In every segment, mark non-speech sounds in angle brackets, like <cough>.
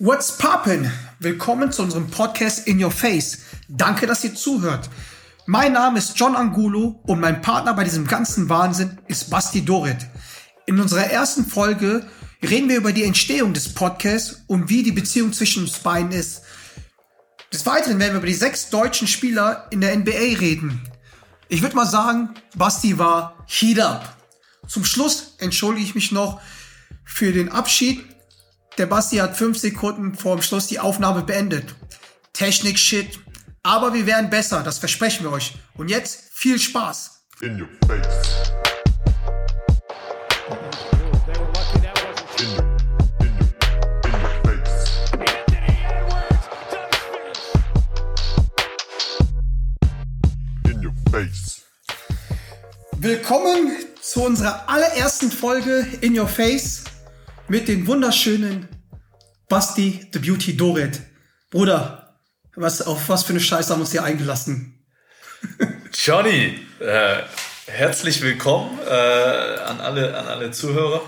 What's poppin'? Willkommen zu unserem Podcast In Your Face. Danke, dass ihr zuhört. Mein Name ist John Angulo und mein Partner bei diesem ganzen Wahnsinn ist Basti Dorit. In unserer ersten Folge reden wir über die Entstehung des Podcasts und wie die Beziehung zwischen uns beiden ist. Des Weiteren werden wir über die sechs deutschen Spieler in der NBA reden. Ich würde mal sagen, Basti war Heat Up. Zum Schluss entschuldige ich mich noch für den Abschied der Basti hat fünf Sekunden vor dem Schluss die Aufnahme beendet. Technik-Shit. Aber wir werden besser, das versprechen wir euch. Und jetzt viel Spaß. In your face. Willkommen zu unserer allerersten Folge In Your Face mit den wunderschönen Basti the Beauty Doret. Bruder, was, auf was für eine Scheiße haben wir uns hier eingelassen? <laughs> Johnny, äh, herzlich willkommen äh, an, alle, an alle Zuhörer.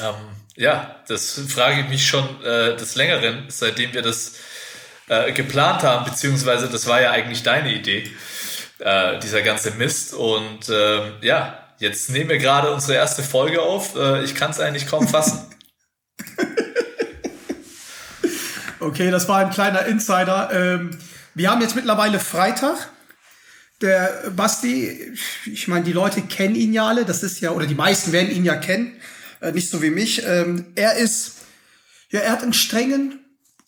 Ähm, ja, das frage ich mich schon äh, des Längeren, seitdem wir das äh, geplant haben, beziehungsweise das war ja eigentlich deine Idee, äh, dieser ganze Mist. Und ähm, ja, jetzt nehmen wir gerade unsere erste Folge auf. Äh, ich kann es eigentlich kaum fassen. <laughs> okay, das war ein kleiner Insider. Ähm, wir haben jetzt mittlerweile Freitag. Der Basti, ich meine, die Leute kennen ihn ja alle, das ist ja, oder die meisten werden ihn ja kennen, äh, nicht so wie mich. Ähm, er ist, ja, er hat einen strengen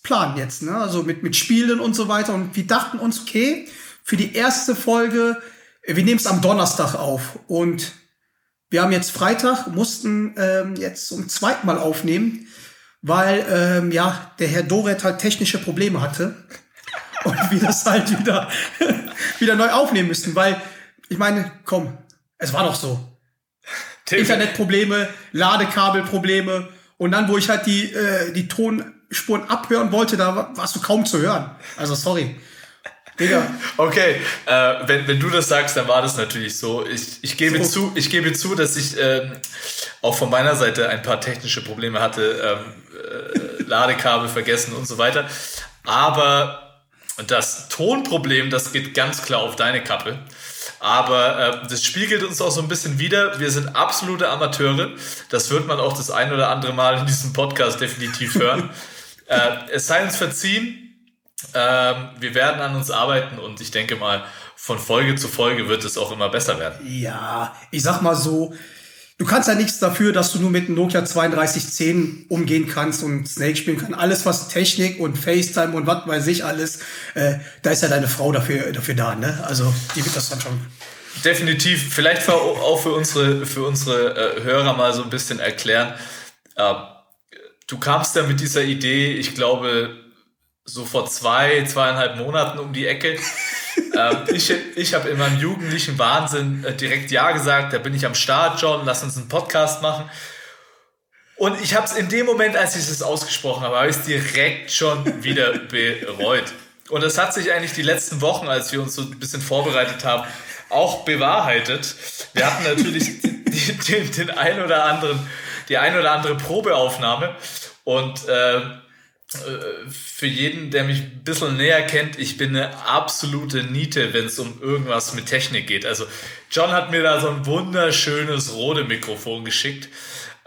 Plan jetzt, ne? Also mit, mit Spielen und so weiter. Und wir dachten uns, okay, für die erste Folge, wir nehmen es am Donnerstag auf. Und wir haben jetzt Freitag, mussten ähm, jetzt zum zweiten Mal aufnehmen, weil ähm, ja der Herr Doret halt technische Probleme hatte <laughs> und wir das halt wieder <laughs> wieder neu aufnehmen müssten, weil ich meine, komm, es war doch so. Internetprobleme, Ladekabelprobleme und dann, wo ich halt die äh, die Tonspuren abhören wollte, da warst du kaum zu hören. Also sorry. Digga. Okay, äh, wenn, wenn du das sagst, dann war das natürlich so. Ich, ich, gebe, so. zu, ich gebe zu, dass ich ähm, auch von meiner Seite ein paar technische Probleme hatte, ähm, äh, Ladekabel vergessen und so weiter. Aber das Tonproblem, das geht ganz klar auf deine Kappe. Aber äh, das spiegelt uns auch so ein bisschen wieder. Wir sind absolute Amateure. Das wird man auch das ein oder andere Mal in diesem Podcast definitiv hören. <laughs> äh, es sei uns verziehen, ähm, wir werden an uns arbeiten und ich denke mal, von Folge zu Folge wird es auch immer besser werden. Ja, ich sag mal so, du kannst ja nichts dafür, dass du nur mit einem Nokia 3210 umgehen kannst und Snake spielen kannst. Alles, was Technik und FaceTime und was weiß ich alles, äh, da ist ja deine Frau dafür, dafür da, ne? Also, die wird das dann schon. Definitiv. Vielleicht auch für unsere, für unsere äh, Hörer mal so ein bisschen erklären. Äh, du kamst ja mit dieser Idee, ich glaube, so vor zwei, zweieinhalb Monaten um die Ecke. <laughs> ähm, ich ich habe in meinem jugendlichen Wahnsinn äh, direkt Ja gesagt, da bin ich am Start, John, lass uns einen Podcast machen. Und ich habe es in dem Moment, als ich es ausgesprochen habe, habe ich es direkt schon wieder <laughs> bereut. Und das hat sich eigentlich die letzten Wochen, als wir uns so ein bisschen vorbereitet haben, auch bewahrheitet. Wir hatten natürlich <laughs> den, den, den ein oder anderen, die ein oder andere Probeaufnahme und äh, für jeden, der mich ein bisschen näher kennt, ich bin eine absolute Niete, wenn es um irgendwas mit Technik geht. Also John hat mir da so ein wunderschönes Rode Mikrofon geschickt.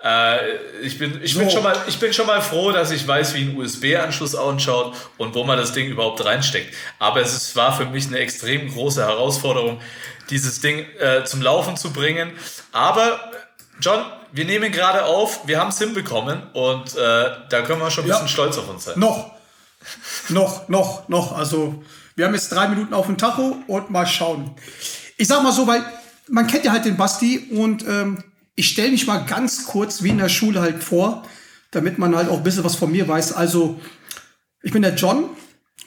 Äh, ich, bin, ich, so. bin schon mal, ich bin schon mal froh, dass ich weiß, wie ein USB-Anschluss ausschaut und wo man das Ding überhaupt reinsteckt. Aber es ist, war für mich eine extrem große Herausforderung, dieses Ding äh, zum Laufen zu bringen. Aber John, wir nehmen gerade auf, wir haben es hinbekommen und äh, da können wir schon ein bisschen ja. stolz auf uns sein. Noch, noch, noch, noch. Also wir haben jetzt drei Minuten auf dem Tacho und mal schauen. Ich sag mal so, weil man kennt ja halt den Basti und ähm, ich stelle mich mal ganz kurz wie in der Schule halt vor, damit man halt auch ein bisschen was von mir weiß. Also ich bin der John,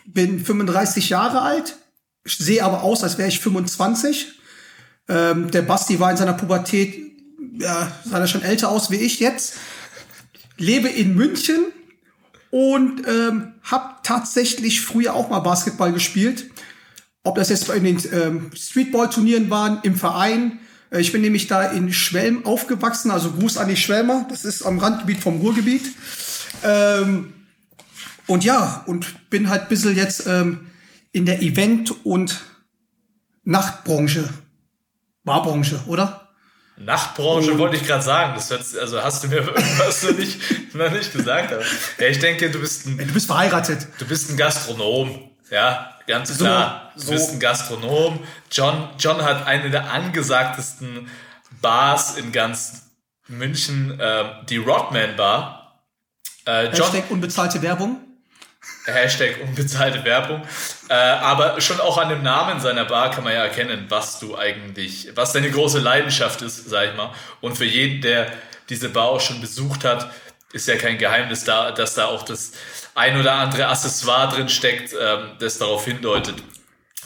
bin 35 Jahre alt, sehe aber aus, als wäre ich 25. Ähm, der Basti war in seiner Pubertät ja, sah er schon älter aus wie ich jetzt, lebe in München und ähm, habe tatsächlich früher auch mal Basketball gespielt. Ob das jetzt bei den ähm, Streetball-Turnieren waren, im Verein. Äh, ich bin nämlich da in Schwelm aufgewachsen, also Gruß an die Schwelmer. Das ist am Randgebiet vom Ruhrgebiet. Ähm, und ja, und bin halt ein bisschen jetzt ähm, in der Event- und Nachtbranche. Barbranche, oder? Nachtbranche wollte ich gerade sagen. Das hört, also hast du mir <laughs> irgendwas noch nicht, noch nicht gesagt. Aber, ja, ich denke, du bist ein. Du bist verheiratet. Du bist ein Gastronom. Ja, ganz klar. So, du bist ein Gastronom. John, John hat eine der angesagtesten Bars in ganz München, äh, die Rodman Bar. Äh, John, Hashtag unbezahlte Werbung. Hashtag unbezahlte Werbung. Äh, aber schon auch an dem Namen seiner Bar kann man ja erkennen, was du eigentlich, was deine große Leidenschaft ist, sag ich mal. Und für jeden, der diese Bar auch schon besucht hat, ist ja kein Geheimnis da, dass da auch das ein oder andere Accessoire drin steckt, ähm, das darauf hindeutet,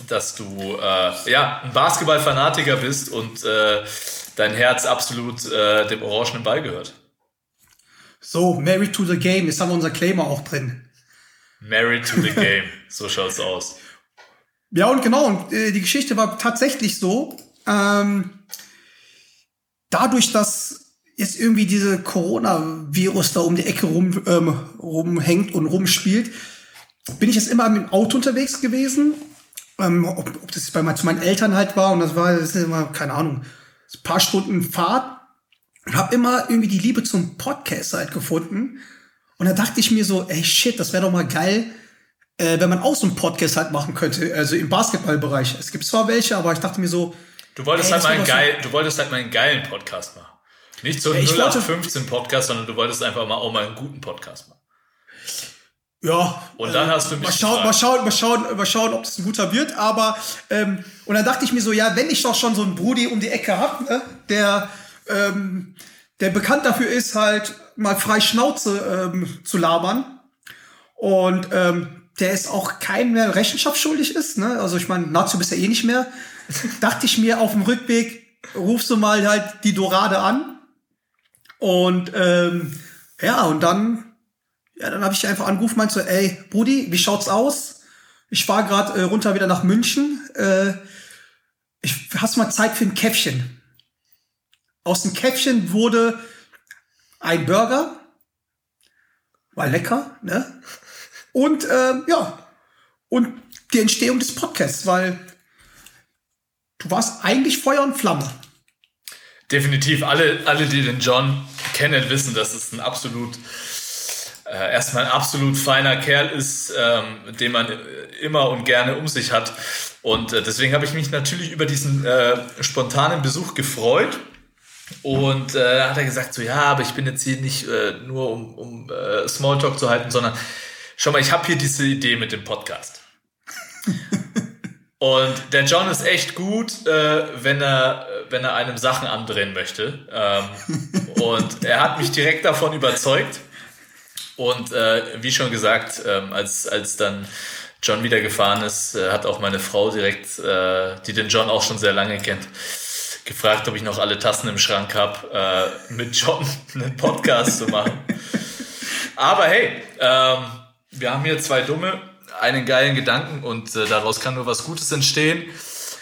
dass du äh, ja ein Basketball-Fanatiker bist und äh, dein Herz absolut äh, dem orangenen Ball gehört. So, Married to the Game, jetzt haben wir unser Claimer auch drin. Married to the Game, so schaut's aus. Ja, und genau, und äh, die Geschichte war tatsächlich so, ähm, dadurch, dass jetzt irgendwie diese Corona-Virus da um die Ecke rum, ähm, rumhängt und rumspielt, bin ich jetzt immer mit dem Auto unterwegs gewesen. Ähm, ob, ob das bei zu meinen Eltern halt war und das war, das immer, keine Ahnung, ein paar Stunden Fahrt und habe immer irgendwie die Liebe zum Podcast halt gefunden und da dachte ich mir so, ey shit, das wäre doch mal geil, äh, wenn man auch so einen Podcast halt machen könnte, also im Basketballbereich. Es gibt zwar welche, aber ich dachte mir so, du wolltest ey, halt mal einen geil, so du wolltest halt mal einen geilen Podcast machen. Nicht so einen 0815 Podcast, sondern du wolltest einfach mal auch mal einen guten Podcast machen. Ja. Und dann äh, hast du mich mal schauen, mal schauen, mal schauen, mal schauen, ob das ein guter wird. Aber ähm, und dann dachte ich mir so, ja, wenn ich doch schon so einen Brudi um die Ecke hab, ne, der ähm, der bekannt dafür ist, halt mal frei Schnauze ähm, zu labern. Und ähm, der ist auch keinem mehr Rechenschaft schuldig ist. Ne? Also ich meine, Nazio bist ja eh nicht mehr. <laughs> Dachte ich mir auf dem Rückweg, rufst du mal halt die Dorade an. Und ähm, ja, und dann, ja, dann habe ich einfach angerufen, meinte so, ey, Brudi, wie schaut's aus? Ich fahr gerade äh, runter wieder nach München. Äh, ich, hast mal Zeit für ein Käffchen? Aus dem Käffchen wurde ein Burger. War lecker, ne? Und ähm, ja, und die Entstehung des Podcasts, weil du warst eigentlich Feuer und Flamme. Definitiv. Alle, alle, die den John kennen, wissen, dass es ein absolut, äh, erstmal ein absolut feiner Kerl ist, ähm, den man immer und gerne um sich hat. Und äh, deswegen habe ich mich natürlich über diesen äh, spontanen Besuch gefreut. Und äh, hat er gesagt, so ja, aber ich bin jetzt hier nicht äh, nur um, um äh, Smalltalk zu halten, sondern schau mal, ich habe hier diese Idee mit dem Podcast. <laughs> Und der John ist echt gut, äh, wenn er wenn er einem Sachen andrehen möchte. Ähm, und er hat mich direkt davon überzeugt. Und äh, wie schon gesagt, ähm, als als dann John wieder gefahren ist, äh, hat auch meine Frau direkt, äh, die den John auch schon sehr lange kennt, gefragt, ob ich noch alle Tassen im Schrank habe, äh, mit John <laughs> einen Podcast zu machen. Aber hey, ähm, wir haben hier zwei Dumme, einen geilen Gedanken und äh, daraus kann nur was Gutes entstehen.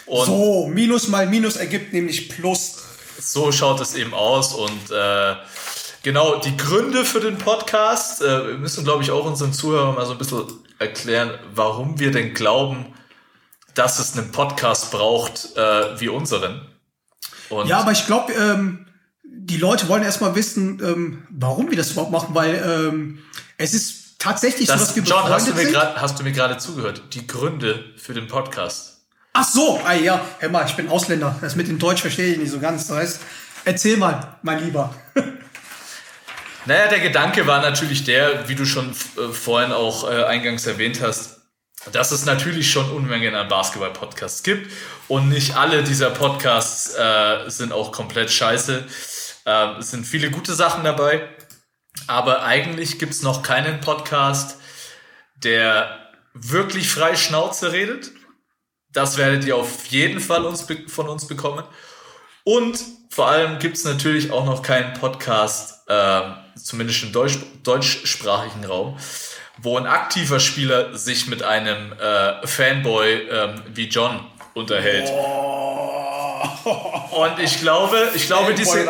Und so, Minus mal Minus ergibt nämlich Plus. So schaut es eben aus und äh, genau die Gründe für den Podcast. Äh, wir müssen, glaube ich, auch unseren Zuhörern mal so ein bisschen erklären, warum wir denn glauben, dass es einen Podcast braucht äh, wie unseren. Und ja, aber ich glaube, ähm, die Leute wollen erstmal wissen, ähm, warum wir das überhaupt machen, weil ähm, es ist tatsächlich das, so, dass wir John, hast du, mir grad, hast du mir gerade zugehört? Die Gründe für den Podcast. Ach so, ah, ja, hör mal, ich bin Ausländer. Das mit dem Deutsch verstehe ich nicht so ganz. Das heißt, erzähl mal, mein Lieber. <laughs> naja, der Gedanke war natürlich der, wie du schon äh, vorhin auch äh, eingangs erwähnt hast, dass es natürlich schon Unmengen an Basketball-Podcasts gibt und nicht alle dieser Podcasts äh, sind auch komplett scheiße. Äh, es sind viele gute Sachen dabei, aber eigentlich gibt es noch keinen Podcast, der wirklich frei Schnauze redet. Das werdet ihr auf jeden Fall uns, von uns bekommen. Und vor allem gibt es natürlich auch noch keinen Podcast, äh, zumindest im Deutsch, deutschsprachigen Raum, wo ein aktiver Spieler sich mit einem äh, Fanboy ähm, wie John unterhält. Oh. Und ich glaube, ich glaube, diese,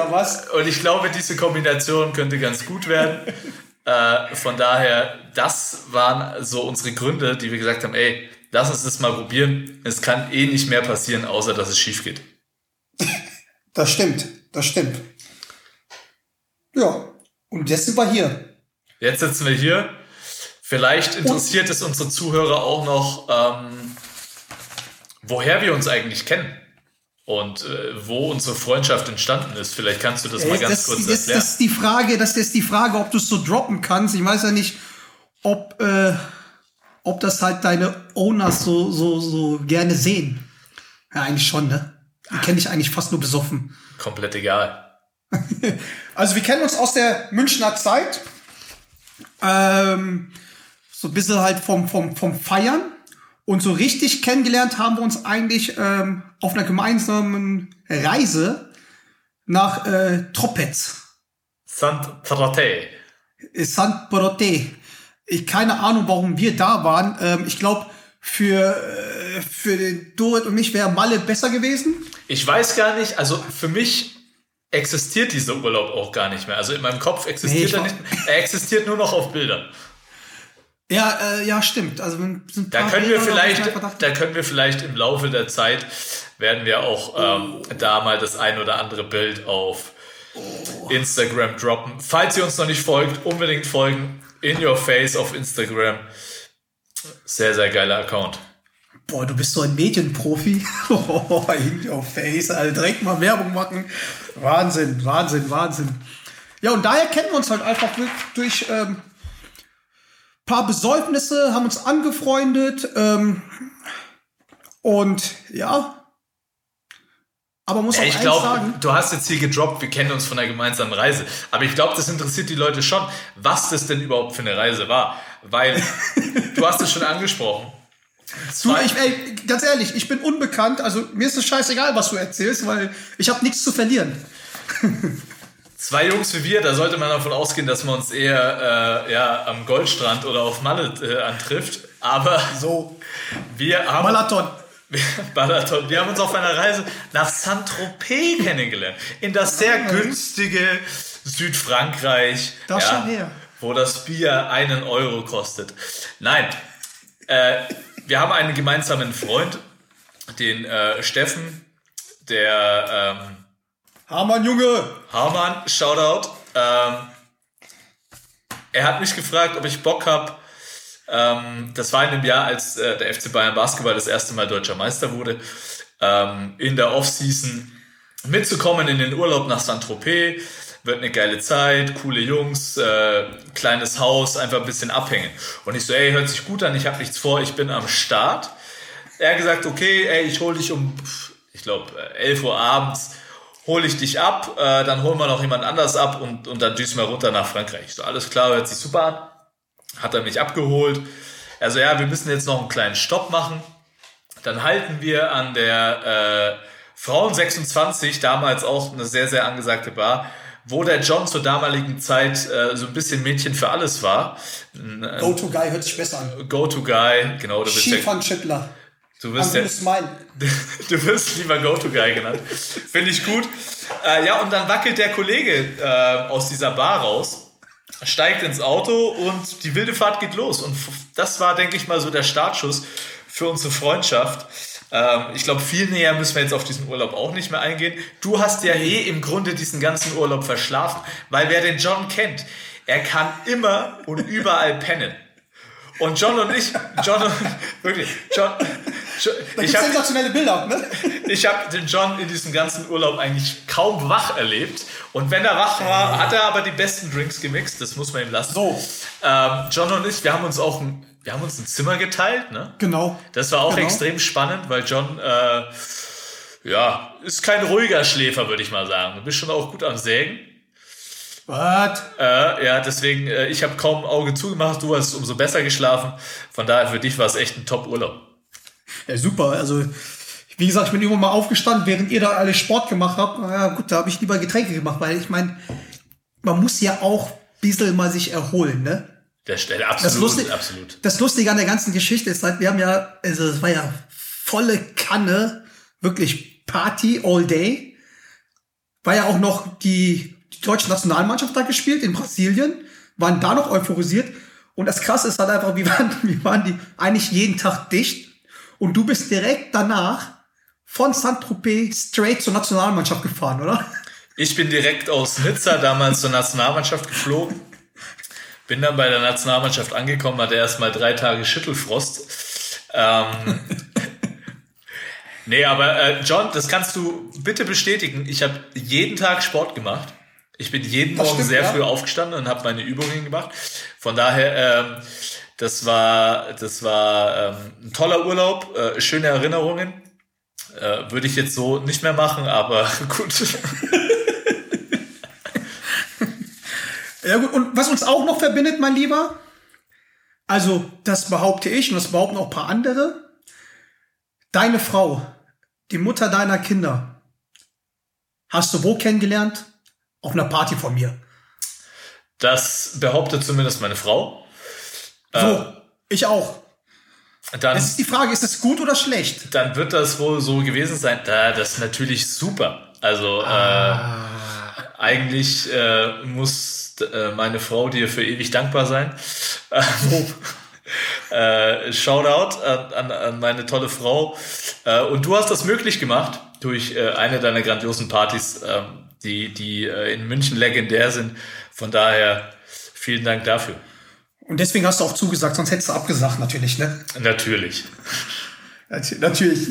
und ich glaube, diese Kombination könnte ganz gut werden. <laughs> Äh, von daher, das waren so unsere Gründe, die wir gesagt haben, ey, lass uns das mal probieren. Es kann eh nicht mehr passieren, außer dass es schief geht. Das stimmt, das stimmt. Ja, und jetzt sind wir hier. Jetzt sitzen wir hier. Vielleicht interessiert es unsere Zuhörer auch noch, ähm, woher wir uns eigentlich kennen und äh, wo unsere Freundschaft entstanden ist. Vielleicht kannst du das mal ganz das, kurz das, erklären. Das ist die Frage, das ist die Frage, ob du es so droppen kannst. Ich weiß ja nicht, ob, äh, ob das halt deine Owners so, so, so gerne sehen. Ja, eigentlich schon, ne? Die kenne ich eigentlich fast nur besoffen. Komplett egal. <laughs> also wir kennen uns aus der Münchner Zeit. Ähm, so ein bisschen halt vom, vom, vom Feiern. Und so richtig kennengelernt haben wir uns eigentlich ähm, auf einer gemeinsamen Reise nach äh, Tropez. Saint-Proté. Saint-Proté. Ich keine Ahnung, warum wir da waren. Ähm, ich glaube, für, äh, für Dorit und mich wäre Malle besser gewesen. Ich weiß gar nicht, also für mich existiert dieser Urlaub auch gar nicht mehr. Also in meinem Kopf existiert nee, er nicht. Er existiert nur noch auf Bildern. Ja, äh, ja, stimmt. Also da können wir vielleicht, da können wir vielleicht im Laufe der Zeit werden wir auch ähm, oh. da mal das ein oder andere Bild auf oh. Instagram droppen. Falls ihr uns noch nicht folgt, unbedingt folgen. In Your Face auf Instagram. Sehr, sehr geiler Account. Boah, du bist so ein Medienprofi. <laughs> Oh, in Your Face, also direkt mal Werbung machen. Wahnsinn, Wahnsinn, Wahnsinn. Ja, und daher kennen wir uns halt einfach durch ähm, paar Besäufnisse, haben uns angefreundet ähm, und ja. Aber muss ja, auch ich glaube, du hast jetzt hier gedroppt, wir kennen uns von einer gemeinsamen Reise. Aber ich glaube, das interessiert die Leute schon, was das denn überhaupt für eine Reise war. Weil <laughs> du hast es schon angesprochen. Du, ich, ey, ganz ehrlich, ich bin unbekannt, also mir ist es scheißegal, was du erzählst, weil ich habe nichts zu verlieren. <laughs> Zwei Jungs wie wir, da sollte man davon ausgehen, dass man uns eher äh, ja, am Goldstrand oder auf Malle äh, antrifft. Aber so, wir haben. Balaton. Balaton. <laughs> Wir haben uns auf einer Reise nach Saint-Tropez kennengelernt. In das sehr günstige Südfrankreich. Das ja, her. Wo das Bier einen Euro kostet. Nein. Äh, wir haben einen gemeinsamen Freund, den äh, Steffen, der. Ähm, Hamann, Junge! Hamann, Shoutout. Ähm, er hat mich gefragt, ob ich Bock habe. Ähm, das war in dem Jahr, als äh, der FC Bayern Basketball das erste Mal deutscher Meister wurde. Ähm, in der Offseason mitzukommen in den Urlaub nach Saint-Tropez. Wird eine geile Zeit, coole Jungs, äh, kleines Haus, einfach ein bisschen abhängen. Und ich so, ey, hört sich gut an, ich habe nichts vor, ich bin am Start. Er hat gesagt, okay, ey, ich hol dich um, ich glaube, 11 Uhr abends hole ich dich ab, äh, dann holen wir noch jemand anders ab und, und dann düsen wir runter nach Frankreich. So, alles klar, hört sich super an. Hat er mich abgeholt. Also ja, wir müssen jetzt noch einen kleinen Stopp machen. Dann halten wir an der äh, Frauen 26, damals auch eine sehr, sehr angesagte Bar, wo der John zur damaligen Zeit äh, so ein bisschen Mädchen für alles war. Go-To-Guy hört sich besser an. Go-To-Guy, genau. Du bist Skifahren-Schippler. Du wirst, ja, <laughs> du wirst lieber Go-To-Guy genannt. Finde ich gut. Äh, ja, und dann wackelt der Kollege äh, aus dieser Bar raus, steigt ins Auto und die wilde Fahrt geht los. Und das war, denke ich mal, so der Startschuss für unsere Freundschaft. Ähm, ich glaube, viel näher müssen wir jetzt auf diesen Urlaub auch nicht mehr eingehen. Du hast ja eh im Grunde diesen ganzen Urlaub verschlafen, weil wer den John kennt, er kann immer und überall pennen. Und John und ich, John und, <laughs> wirklich, John, John da ich habe sensationelle Bilder, ne? <laughs> Ich habe den John in diesem ganzen Urlaub eigentlich kaum wach erlebt. Und wenn er wach war, hat er aber die besten Drinks gemixt, das muss man ihm lassen. So. Ähm, John und ich, wir haben uns auch ein, wir haben uns ein Zimmer geteilt, ne? Genau. Das war auch genau. extrem spannend, weil John, äh, ja, ist kein ruhiger Schläfer, würde ich mal sagen. Du bist schon auch gut am Sägen. Was? Äh, ja, deswegen, äh, ich habe kaum Auge zugemacht, du hast umso besser geschlafen. Von daher, für dich war es echt ein Top-Urlaub. Ja, super. Also, wie gesagt, ich bin irgendwann mal aufgestanden, während ihr da alle Sport gemacht habt. Ja, gut, da habe ich lieber Getränke gemacht, weil ich meine, man muss ja auch ein bisschen mal sich erholen, ne? Der Stelle, absolut, das Lustige, absolut. Das Lustige an der ganzen Geschichte ist halt, wir haben ja, also es war ja volle Kanne, wirklich Party all day. War ja auch noch die die deutsche Nationalmannschaft da gespielt in Brasilien. waren da noch euphorisiert. Und das Krasse ist halt einfach, wir waren, <laughs> wir waren die eigentlich jeden Tag dicht. Und du bist direkt danach von Saint-Tropez straight zur Nationalmannschaft gefahren, oder? Ich bin direkt aus Nizza damals zur Nationalmannschaft geflogen. Bin dann bei der Nationalmannschaft angekommen, hatte erst mal drei Tage Schüttelfrost. Ähm, <laughs> nee, aber äh, John, das kannst du bitte bestätigen. Ich habe jeden Tag Sport gemacht. Ich bin jeden das Morgen stimmt, sehr ja. früh aufgestanden und habe meine Übungen gemacht. Von daher, ähm, das war, das war ähm, ein toller Urlaub, äh, schöne Erinnerungen. Äh, Würde ich jetzt so nicht mehr machen, aber <laughs> gut. ja gut, und was uns auch noch verbindet, mein Lieber, also das behaupte ich und das behaupten auch ein paar andere, deine Frau, die Mutter deiner Kinder, hast du wo kennengelernt? Auf einer Party von mir. Das behauptet zumindest meine Frau. So, äh, ich auch. Dann, es ist die Frage, ist es gut oder schlecht? Dann wird das wohl so gewesen sein. Da, das ist natürlich super. Also ah. äh, eigentlich äh, muss äh, meine Frau dir für ewig dankbar sein. <laughs> äh, Shoutout an, an, meine tolle Frau. Äh, und du hast das möglich gemacht durch äh, eine deiner grandiosen Partys, äh, die, die äh, in München legendär sind. Von daher vielen Dank dafür. Und deswegen hast du auch zugesagt, sonst hättest du abgesagt, natürlich, ne? Natürlich. natürlich.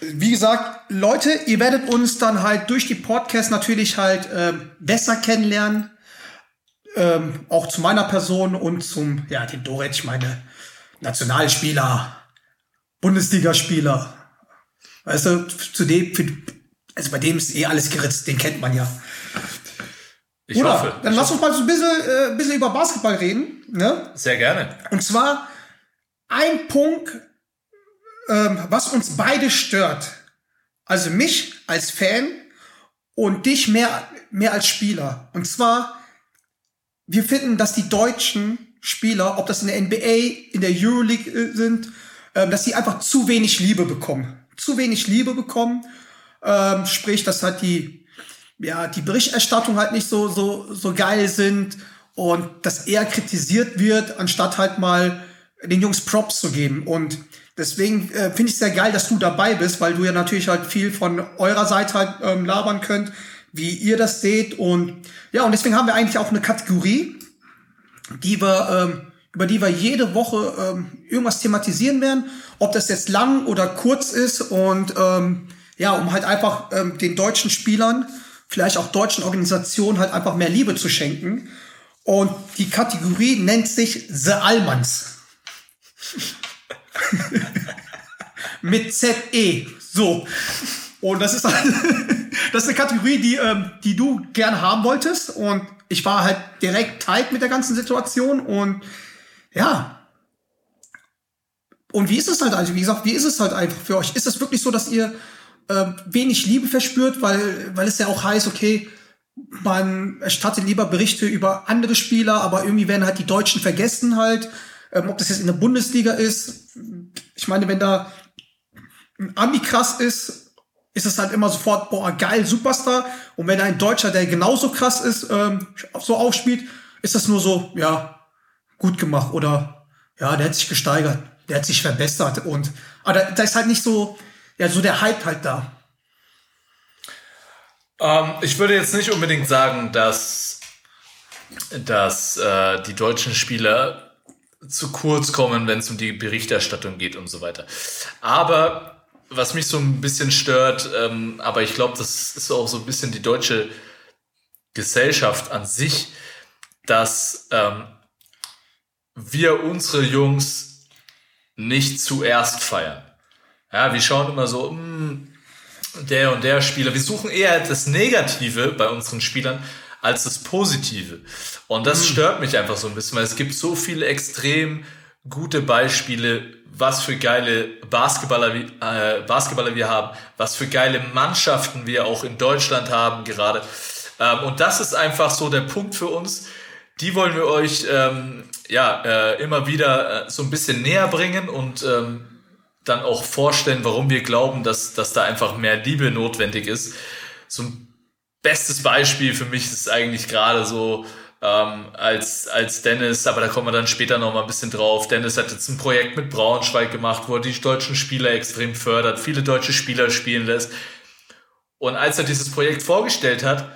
Wie gesagt, Leute, ihr werdet uns dann halt durch die Podcasts natürlich halt äh, besser kennenlernen. Ähm, auch zu meiner Person und zum, ja, den Doret, ich meine, Nationalspieler, Bundesligaspieler. Weißt du, zu dem, für, also bei dem ist eh alles geritzt, den kennt man ja. Ich Bruder, hoffe. Dann ich lass uns mal so ein bisschen, äh, bisschen über Basketball reden. Ne? Sehr gerne. Und zwar ein Punkt, ähm, was uns beide stört. Also mich als Fan und dich mehr, mehr als Spieler. Und zwar, wir finden, dass die deutschen Spieler, ob das in der NBA, in der Euroleague äh, sind, äh, dass sie einfach zu wenig Liebe bekommen. Zu wenig Liebe bekommen. Ähm, sprich, dass halt die ja, die Berichterstattung halt nicht so, so, so geil sind und dass eher kritisiert wird, anstatt halt mal den Jungs Props zu geben. Und deswegen äh, finde ich sehr geil, dass du dabei bist, weil du ja natürlich halt viel von eurer Seite halt ähm, labern könnt, wie ihr das seht. Und ja, und deswegen haben wir eigentlich auch eine Kategorie, die wir, ähm, über die wir jede Woche ähm, irgendwas thematisieren werden, ob das jetzt lang oder kurz ist und ähm, ja, um halt einfach ähm, den deutschen Spielern vielleicht auch deutschen Organisationen halt einfach mehr Liebe zu schenken. Und die Kategorie nennt sich The Almans. <laughs> Mit ZE. So. Und das ist halt, <laughs> das ist eine Kategorie, die, ähm, die du gerne haben wolltest. Und ich war halt direkt tight mit der ganzen Situation. Und ja. Und wie ist es halt, also wie gesagt, wie ist es halt einfach für euch? Ist es wirklich so, dass ihr äh, wenig Liebe verspürt, weil, weil es ja auch heißt, okay, man erstattet lieber Berichte über andere Spieler, aber irgendwie werden halt die Deutschen vergessen halt, ähm, ob das jetzt in der Bundesliga ist. Ich meine, wenn da ein Ami krass ist, ist es halt immer sofort, boah, geil, Superstar. Und wenn ein Deutscher, der genauso krass ist, ähm, so aufspielt, ist das nur so, ja, gut gemacht oder ja, der hat sich gesteigert, der hat sich verbessert und aber da ist halt nicht so, ja, so der Hype halt da? Ähm, ich würde jetzt nicht unbedingt sagen, dass, dass äh, die deutschen Spieler zu kurz kommen, wenn es um die Berichterstattung geht und so weiter. Aber was mich so ein bisschen stört, ähm, aber ich glaube, das ist auch so ein bisschen die deutsche Gesellschaft an sich, dass ähm, wir unsere Jungs nicht zuerst feiern. Ja, wir schauen immer so, mh, hm, der und der Spieler. Wir suchen eher das Negative bei unseren Spielern als das Positive. Und das mhm. stört mich einfach so ein bisschen, weil es gibt so viele extrem gute Beispiele, was für geile Basketballer, äh, Basketballer wir haben, was für geile Mannschaften wir auch in Deutschland haben gerade. Ähm, und das ist einfach so der Punkt für uns. Die wollen wir euch ähm, ja äh, immer wieder äh, so ein bisschen näher bringen und ähm, dann auch vorstellen, warum wir glauben, dass, dass da einfach mehr Liebe notwendig ist. So ein bestes Beispiel für mich ist eigentlich gerade so ähm, als, als Dennis, aber da kommen wir dann später noch mal ein bisschen drauf. Dennis hat jetzt ein Projekt mit Braunschweig gemacht, wo er die deutschen Spieler extrem fördert, viele deutsche Spieler spielen lässt. Und als er dieses Projekt vorgestellt hat,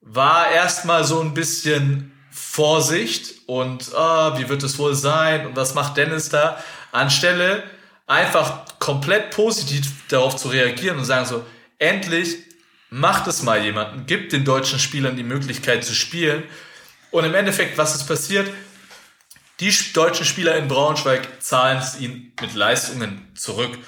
war erstmal so ein bisschen Vorsicht und ah, wie wird es wohl sein und was macht Dennis da, anstelle einfach komplett positiv darauf zu reagieren und sagen so, endlich macht es mal jemanden, gibt den deutschen Spielern die Möglichkeit zu spielen. Und im Endeffekt, was ist passiert? Die deutschen Spieler in Braunschweig zahlen es ihnen mit Leistungen zurück.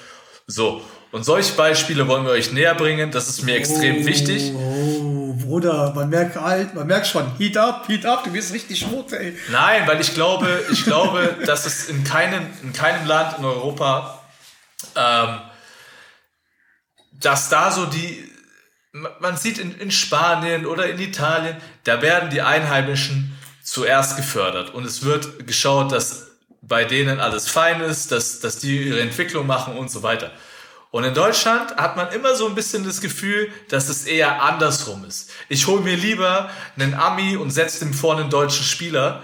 So. Und solche Beispiele wollen wir euch näher bringen. Das ist mir extrem oh, wichtig. Oh, Bruder, man merkt halt, man merkt schon, Heat up, Heat up, du bist richtig rot, ey. Nein, weil ich glaube, ich glaube, <laughs> dass es in keinem, in keinem Land in Europa, ähm, dass da so die, man sieht in, in Spanien oder in Italien, da werden die Einheimischen zuerst gefördert und es wird geschaut, dass bei denen alles fein ist, dass, dass die ihre Entwicklung machen und so weiter. Und in Deutschland hat man immer so ein bisschen das Gefühl, dass es eher andersrum ist. Ich hole mir lieber einen Ami und setze dem vorne einen deutschen Spieler.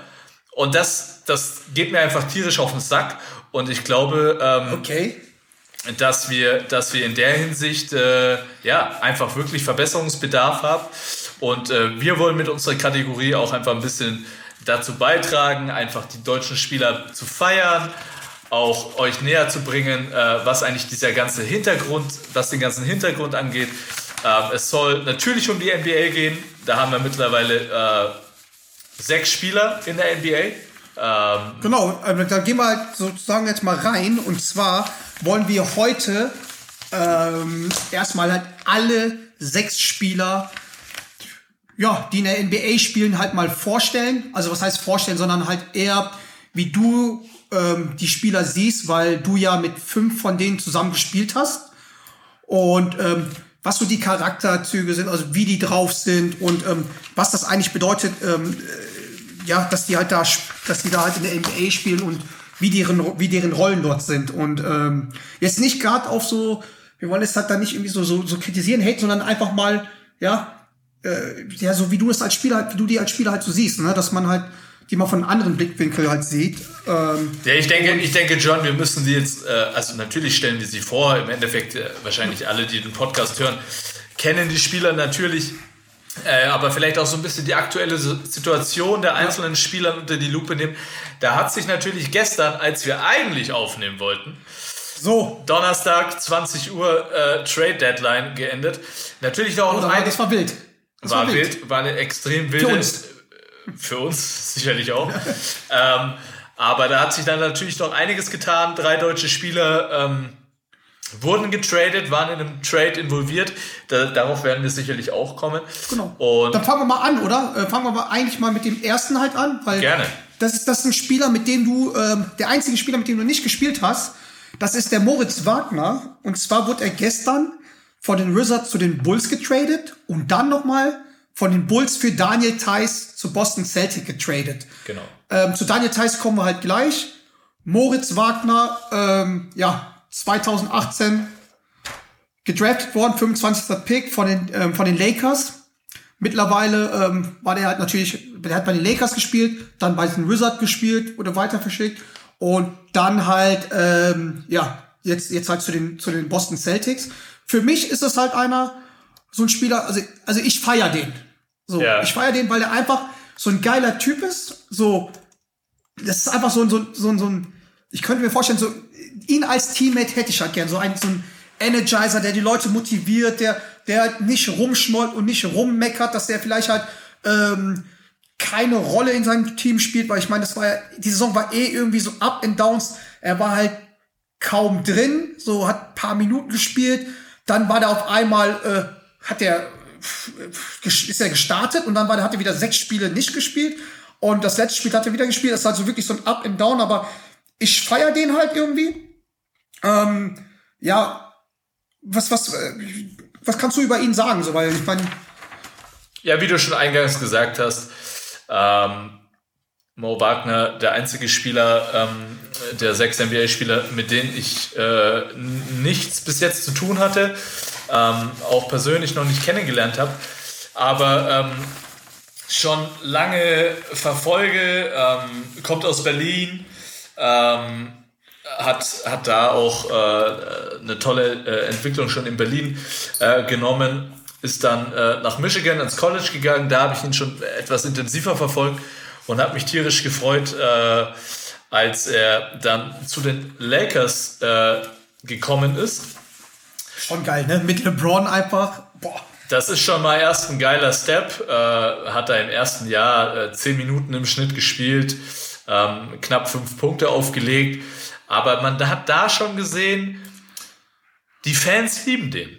Und das, das geht mir einfach tierisch auf den Sack. Und ich glaube, ähm, okay dass wir, dass wir in der Hinsicht äh, ja einfach wirklich Verbesserungsbedarf haben. Und äh, wir wollen mit unserer Kategorie auch einfach ein bisschen dazu beitragen, einfach die deutschen Spieler zu feiern, auch euch näher zu bringen, äh, was eigentlich dieser ganze Hintergrund, was den ganzen Hintergrund angeht. Ähm, es soll natürlich um die NBA gehen. Da haben wir mittlerweile äh, sechs Spieler in der NBA. Ähm, genau, äh, da gehen wir halt sozusagen jetzt mal rein. Und zwar wollen wir heute ähm, erstmal halt alle sechs Spieler, ja, die in der NBA spielen, halt mal vorstellen. Also was heißt vorstellen, sondern halt eher, wie du ähm, die Spieler siehst, weil du ja mit fünf von denen zusammen gespielt hast. Und ähm, was so die Charakterzüge sind, also wie die drauf sind und ähm, was das eigentlich bedeutet, ähm, äh, ja, dass die halt da, dass die da halt in der NBA spielen und wie deren, wie deren Rollen dort sind. Und ähm, jetzt nicht gerade auf so, wir wollen es halt da nicht irgendwie so, so, so kritisieren, hate, sondern einfach mal, ja, äh, ja, so wie du es als Spieler, wie du die als Spieler halt so siehst, ne? dass man halt die man von einem anderen Blickwinkel halt sieht. Ähm, ja, ich denke, ich denke, John, wir müssen sie jetzt, äh, also natürlich stellen wir sie vor, im Endeffekt äh, wahrscheinlich alle, die den Podcast hören, kennen die Spieler natürlich äh, aber vielleicht auch so ein bisschen die aktuelle Situation der einzelnen Spieler unter die Lupe nehmen. Da hat sich natürlich gestern, als wir eigentlich aufnehmen wollten, so Donnerstag 20 Uhr äh, Trade Deadline geendet. Natürlich auch oh, noch ein, das war wild. Das war, war wild. wild, war eine extrem wilde. Für uns, sicherlich auch. ähm, aber da hat sich dann natürlich noch einiges getan. Drei deutsche Spieler ähm, wurden getradet, waren in einem Trade involviert. Da, darauf werden wir sicherlich auch kommen. Genau. Und Dann fangen wir mal an, oder? Äh, fangen wir mal eigentlich mal mit dem ersten halt an, weil gerne. Das ist, das ist ein Spieler, mit dem du, ähm, der einzige Spieler, mit dem du nicht gespielt hast. Das ist der Moritz Wagner. Und zwar wurde er gestern von den Wizards zu den Bulls getradet und dann nochmal von den Bulls für Daniel Theiss zu Boston Celtic getradet. Genau. Ähm, zu Daniel Theiss kommen wir halt gleich. Moritz Wagner, ähm, ja, 2018 gedraftet worden, 25. Pick von den, ähm, von den Lakers. Mittlerweile ähm, war der halt natürlich, der hat bei den Lakers gespielt, dann bei den Wizards gespielt oder weiter verschickt und dann halt, ähm, ja, jetzt, jetzt halt zu den, zu den Boston Celtics. Für mich ist das halt einer, so ein Spieler, also, also ich feier den. So, ja. ich feier den, weil er einfach so ein geiler Typ ist. So, das ist einfach so, so, so, so ein, ich könnte mir vorstellen, so ihn als Teammate hätte ich halt gern. So ein, so ein Energizer, der die Leute motiviert, der, der halt nicht rumschmollt und nicht rummeckert, dass der vielleicht halt ähm, keine Rolle in seinem Team spielt, weil ich meine, das war ja, die Saison war eh irgendwie so Up and Downs. Er war halt kaum drin, so hat paar Minuten gespielt. Dann war der auf einmal, äh, hat der, ist er gestartet und dann war hat er wieder sechs Spiele nicht gespielt. Und das letzte Spiel hat er wieder gespielt. Das ist halt so wirklich so ein Up and Down, aber ich feier den halt irgendwie. Ähm, ja, was, was, äh, was kannst du über ihn sagen? So, weil ich meine. Ja, wie du schon eingangs gesagt hast, ähm, Mo Wagner, der einzige Spieler, ähm, der sechs NBA-Spieler, mit denen ich äh, nichts bis jetzt zu tun hatte, ähm, auch persönlich noch nicht kennengelernt habe. Aber ähm, schon lange verfolge, ähm, kommt aus Berlin, ähm, hat, hat da auch äh, eine tolle äh, Entwicklung schon in Berlin äh, genommen, ist dann äh, nach Michigan ins College gegangen, da habe ich ihn schon etwas intensiver verfolgt und habe mich tierisch gefreut, äh, als er dann zu den Lakers äh, gekommen ist. Schon geil, ne? Mit LeBron einfach. Boah. Das ist schon mal erst ein geiler Step. Äh, hat er im ersten Jahr äh, zehn Minuten im Schnitt gespielt, ähm, knapp fünf Punkte aufgelegt. Aber man hat da schon gesehen, die Fans lieben den.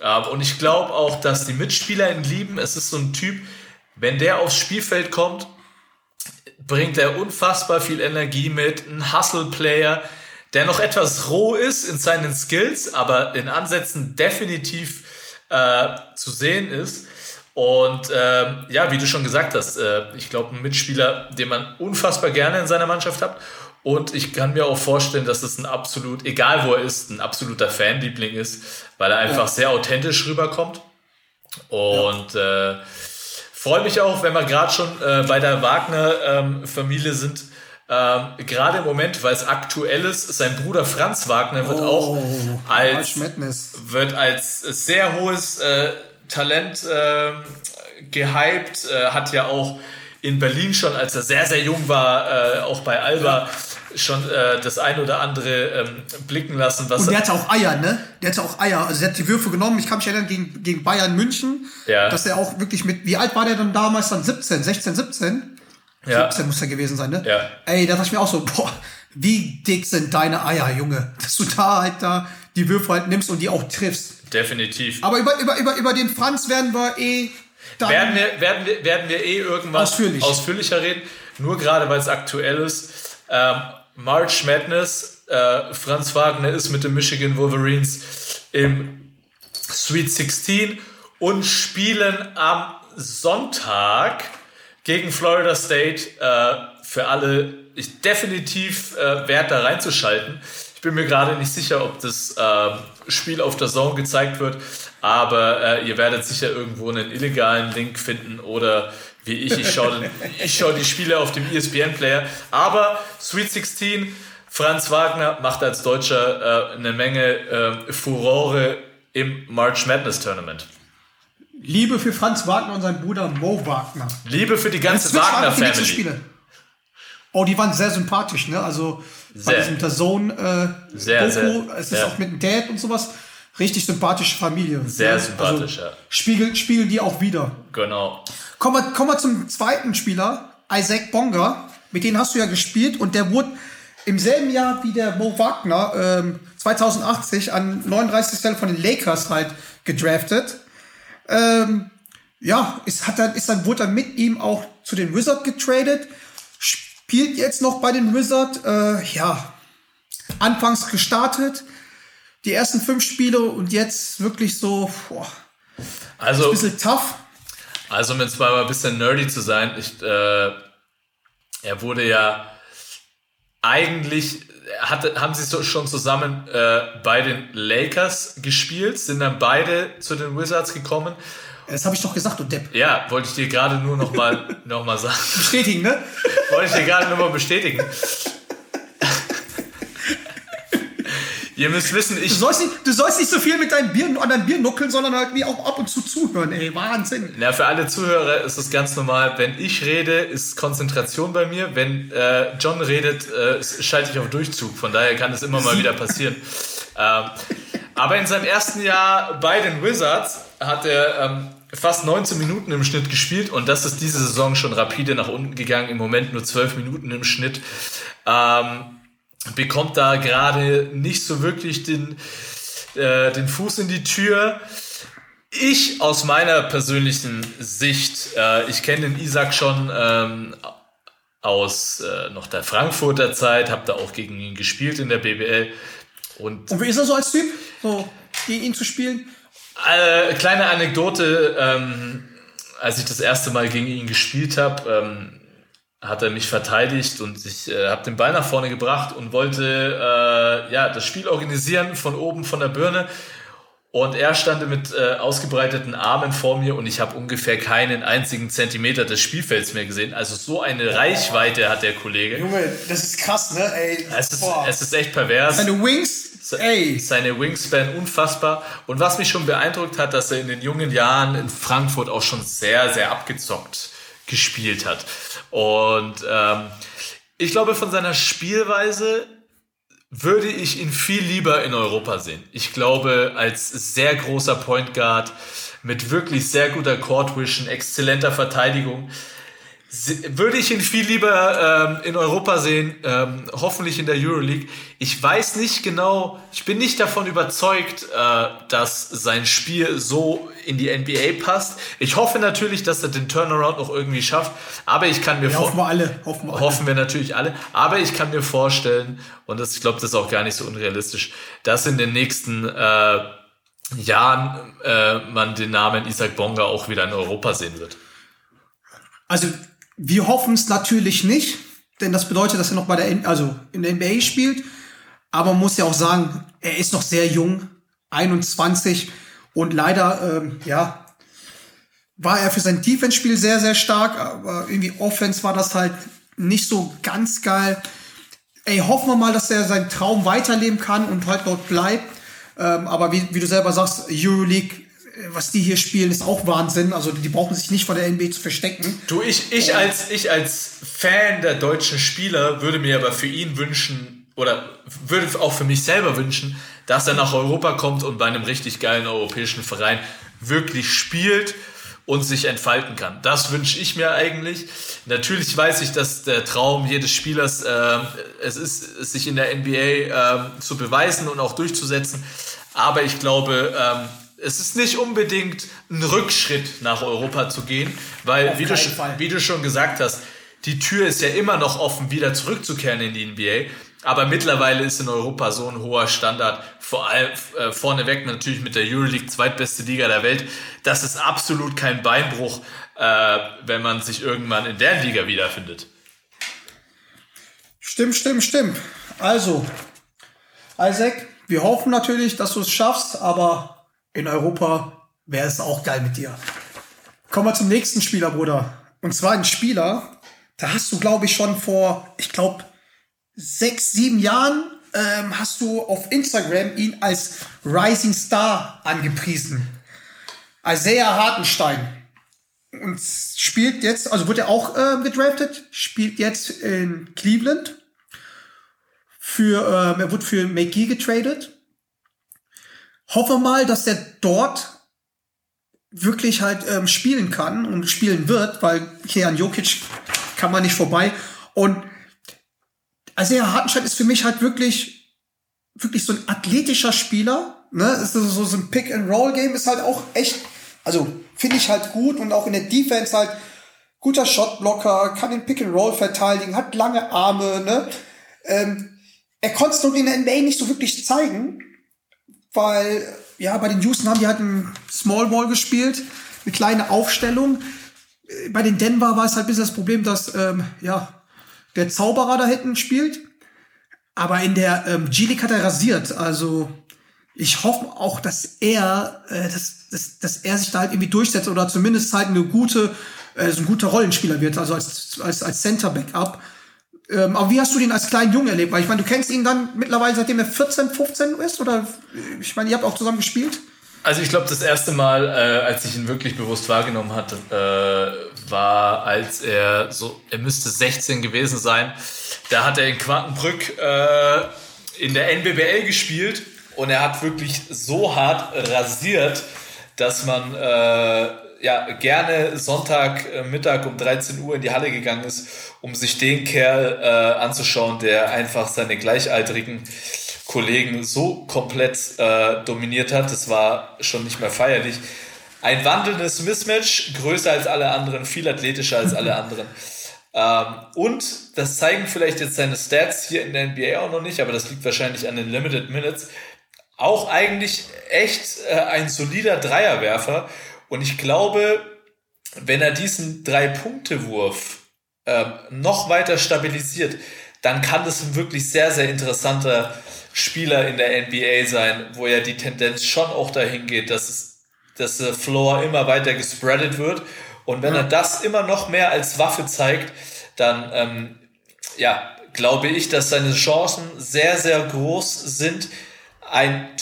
Ähm, und ich glaube auch, dass die Mitspieler ihn lieben. Es ist so ein Typ, wenn der aufs Spielfeld kommt, bringt er unfassbar viel Energie mit. Ein Hustle-Player, der noch etwas roh ist in seinen Skills, aber in Ansätzen definitiv äh, zu sehen ist. Und äh, ja, wie du schon gesagt hast, äh, ich glaube, ein Mitspieler, den man unfassbar gerne in seiner Mannschaft hat. Und ich kann mir auch vorstellen, dass das ein absolut, egal wo er ist, ein absoluter Fanliebling ist, weil er einfach ja. sehr authentisch rüberkommt. Und ja. äh, freue mich auch, wenn wir gerade schon äh, bei der Wagner-Familie ähm, sind, ähm, Gerade im Moment, weil es aktuell ist, sein Bruder Franz Wagner wird oh, auch als, wird als sehr hohes äh, Talent äh, gehypt, äh, hat ja auch in Berlin schon, als er sehr, sehr jung war, äh, auch bei Alba schon äh, das ein oder andere ähm, blicken lassen. Was Und der hatte auch Eier, ne? Der hatte auch Eier. Also der hat die Würfe genommen. Ich kann mich erinnern, gegen, gegen Bayern München, ja. dass er auch wirklich mit, wie alt war der dann damals? Dann 17, 16, 17? Ja. 17 muss er gewesen sein, ne? Ja. Ey, da dachte ich mir auch so, boah, wie dick sind deine Eier, Junge? Dass du da halt da die Würfe halt nimmst und die auch triffst. Definitiv. Aber über, über, über, über den Franz werden wir eh. Dann werden, wir, werden, wir, werden wir eh irgendwann ausführlich. ausführlicher reden. Nur gerade, weil es aktuell ist. Ähm, March Madness. Äh, Franz Wagner ist mit den Michigan Wolverines im Sweet 16 und spielen am Sonntag gegen Florida State äh, für alle ich definitiv äh, wert, da reinzuschalten. Ich bin mir gerade nicht sicher, ob das äh, Spiel auf der Zone gezeigt wird, aber äh, ihr werdet sicher irgendwo einen illegalen Link finden oder wie ich, ich schaue <laughs> schau die Spiele auf dem ESPN-Player. Aber Sweet 16, Franz Wagner macht als Deutscher äh, eine Menge äh, Furore im March Madness Tournament. Liebe für Franz Wagner und seinen Bruder Mo Wagner. Liebe für die ganze Wagner-Family. Oh, die waren sehr sympathisch, ne? Also sehr. bei diesem Zone äh, sehr, Doku, sehr, es ist sehr. auch mit dem Dad und sowas. Richtig sympathische Familie. Sehr ja? sympathisch, also, ja. Spiegeln, spiegeln die auch wieder. Genau. Kommen wir, kommen wir zum zweiten Spieler, Isaac Bonga. Mit dem hast du ja gespielt und der wurde im selben Jahr wie der Mo Wagner ähm, 2080 an 39 Stelle von den Lakers halt gedraftet. Ähm, ja, ist, hat dann, ist dann, wurde dann mit ihm auch zu den Wizards getradet. Spielt jetzt noch bei den Wizards. Äh, ja, anfangs gestartet. Die ersten fünf Spiele und jetzt wirklich so, boah, also, ein bisschen tough. Also, um jetzt mal ein bisschen nerdy zu sein, ich, äh, er wurde ja eigentlich hatte, haben sie so schon zusammen äh, bei den Lakers gespielt, sind dann beide zu den Wizards gekommen. Das habe ich doch gesagt, du Depp. Ja, wollte ich dir gerade nur noch mal, <laughs> noch mal sagen. Bestätigen, ne? Wollte ich dir gerade nur mal bestätigen. Ihr müsst wissen, ich. Du sollst, nicht, du sollst nicht so viel mit deinem Bier an deinem Bier nuckeln, sondern halt wie auch ab und zu zuhören, ey. Wahnsinn. Na, für alle Zuhörer ist es ganz normal. Wenn ich rede, ist Konzentration bei mir. Wenn äh, John redet, äh, schalte ich auf Durchzug. Von daher kann es immer mal wieder passieren. <laughs> ähm, aber in seinem ersten Jahr bei den Wizards hat er ähm, fast 19 Minuten im Schnitt gespielt und das ist diese Saison schon rapide nach unten gegangen. Im Moment nur 12 Minuten im Schnitt. Ähm, bekommt da gerade nicht so wirklich den, äh, den Fuß in die Tür. Ich aus meiner persönlichen Sicht, äh, ich kenne den Isaac schon ähm, aus äh, noch der Frankfurter Zeit, habe da auch gegen ihn gespielt in der BBL. Und, Und wie ist er so als Typ, so gegen ihn zu spielen? Äh, kleine Anekdote, ähm, als ich das erste Mal gegen ihn gespielt habe, ähm, hat er mich verteidigt und ich äh, habe den Ball nach vorne gebracht und wollte äh, ja das Spiel organisieren von oben von der Birne Und er stand mit äh, ausgebreiteten Armen vor mir und ich habe ungefähr keinen einzigen Zentimeter des Spielfelds mehr gesehen. Also so eine Reichweite hat der Kollege. Junge, das ist krass, ne? Ey, es, ist, es ist echt pervers. Seine Wings, ey. Seine Wingspan unfassbar. Und was mich schon beeindruckt hat, dass er in den jungen Jahren in Frankfurt auch schon sehr, sehr abgezockt gespielt hat. Und ähm, ich glaube, von seiner Spielweise würde ich ihn viel lieber in Europa sehen. Ich glaube, als sehr großer Point Guard mit wirklich sehr guter Court Vision, exzellenter Verteidigung, würde ich ihn viel lieber ähm, in Europa sehen, ähm, hoffentlich in der Euroleague. Ich weiß nicht genau, ich bin nicht davon überzeugt, äh, dass sein Spiel so in die NBA passt. Ich hoffe natürlich, dass er den Turnaround noch irgendwie schafft, aber ich kann mir ja, hoffen wir alle, hoffen wir alle. Hoffen wir natürlich alle, aber ich kann mir vorstellen, und das, ich glaube, das ist auch gar nicht so unrealistisch, dass in den nächsten äh, Jahren äh, man den Namen Isaac Bonga auch wieder in Europa sehen wird. Also wir hoffen es natürlich nicht, denn das bedeutet, dass er noch bei der, also in der NBA spielt. Aber man muss ja auch sagen, er ist noch sehr jung, 21 und leider, ähm, ja, war er für sein Defense-Spiel sehr, sehr stark, aber irgendwie Offense war das halt nicht so ganz geil. Ey, hoffen wir mal, dass er seinen Traum weiterleben kann und halt dort bleibt. Ähm, aber wie, wie du selber sagst, Euroleague was die hier spielen, ist auch Wahnsinn. Also die brauchen sich nicht vor der NBA zu verstecken. Du, ich, ich, als, ich als Fan der deutschen Spieler würde mir aber für ihn wünschen, oder würde auch für mich selber wünschen, dass er nach Europa kommt und bei einem richtig geilen europäischen Verein wirklich spielt und sich entfalten kann. Das wünsche ich mir eigentlich. Natürlich weiß ich, dass der Traum jedes Spielers äh, es ist, sich in der NBA äh, zu beweisen und auch durchzusetzen. Aber ich glaube, ähm, es ist nicht unbedingt ein Rückschritt nach Europa zu gehen, weil, wie du, wie du, schon gesagt hast, die Tür ist ja immer noch offen, wieder zurückzukehren in die NBA. Aber mittlerweile ist in Europa so ein hoher Standard, vor allem äh, vorneweg natürlich mit der Euroleague, zweitbeste Liga der Welt. Das ist absolut kein Beinbruch, äh, wenn man sich irgendwann in der Liga wiederfindet. Stimmt, stimmt, stimmt. Also, Isaac, wir hoffen natürlich, dass du es schaffst, aber in Europa wäre es auch geil mit dir. Kommen wir zum nächsten Spieler, Bruder. Und zwar ein Spieler, da hast du, glaube ich, schon vor, ich glaube, sechs, sieben Jahren ähm, hast du auf Instagram ihn als Rising Star angepriesen. Isaiah Hartenstein. Und spielt jetzt, also wird er auch äh, gedraftet, spielt jetzt in Cleveland. Für, ähm, er wird für McGee getradet hoffe mal, dass er dort wirklich halt ähm, spielen kann und spielen wird, weil hier an Jokic kann man nicht vorbei. Und also ja, Hartenstein ist für mich halt wirklich, wirklich so ein athletischer Spieler. Ne? Ist so, so ein Pick-and-Roll-Game ist halt auch echt, also finde ich halt gut und auch in der Defense halt guter Shotblocker, kann den Pick-and-Roll verteidigen, hat lange Arme, ne? Ähm, er konnte es in der NBA nicht so wirklich zeigen, weil ja, bei den Houston haben die halt ein Small Ball gespielt, eine kleine Aufstellung. Bei den Denver war es halt ein bisschen das Problem, dass ähm, ja, der Zauberer da hinten spielt. Aber in der ähm, G-League hat er rasiert. Also ich hoffe auch, dass er, äh, dass, dass, dass er sich da halt irgendwie durchsetzt oder zumindest halt eine gute, äh, so ein guter Rollenspieler wird, also als, als, als Center Backup. Ähm, aber wie hast du den als kleinen Jungen erlebt? Weil ich meine, du kennst ihn dann mittlerweile, seitdem er 14, 15 ist? Oder ich meine, ihr habt auch zusammen gespielt? Also ich glaube, das erste Mal, äh, als ich ihn wirklich bewusst wahrgenommen hatte, äh, war, als er so, er müsste 16 gewesen sein. Da hat er in Quakenbrück äh, in der NBBL gespielt und er hat wirklich so hart rasiert, dass man äh, ja gerne Sonntagmittag um 13 Uhr in die Halle gegangen ist um sich den Kerl äh, anzuschauen, der einfach seine gleichaltrigen Kollegen so komplett äh, dominiert hat. Das war schon nicht mehr feierlich. Ein wandelndes Mismatch, größer als alle anderen, viel athletischer als alle <laughs> anderen. Ähm, und das zeigen vielleicht jetzt seine Stats hier in der NBA auch noch nicht, aber das liegt wahrscheinlich an den Limited Minutes. Auch eigentlich echt äh, ein solider Dreierwerfer. Und ich glaube, wenn er diesen Drei-Punkte-Wurf ähm, noch weiter stabilisiert, dann kann das ein wirklich sehr, sehr interessanter Spieler in der NBA sein, wo ja die Tendenz schon auch dahin geht, dass, es, dass der Floor immer weiter gespreadet wird. Und wenn ja. er das immer noch mehr als Waffe zeigt, dann ähm, ja, glaube ich, dass seine Chancen sehr, sehr groß sind, ein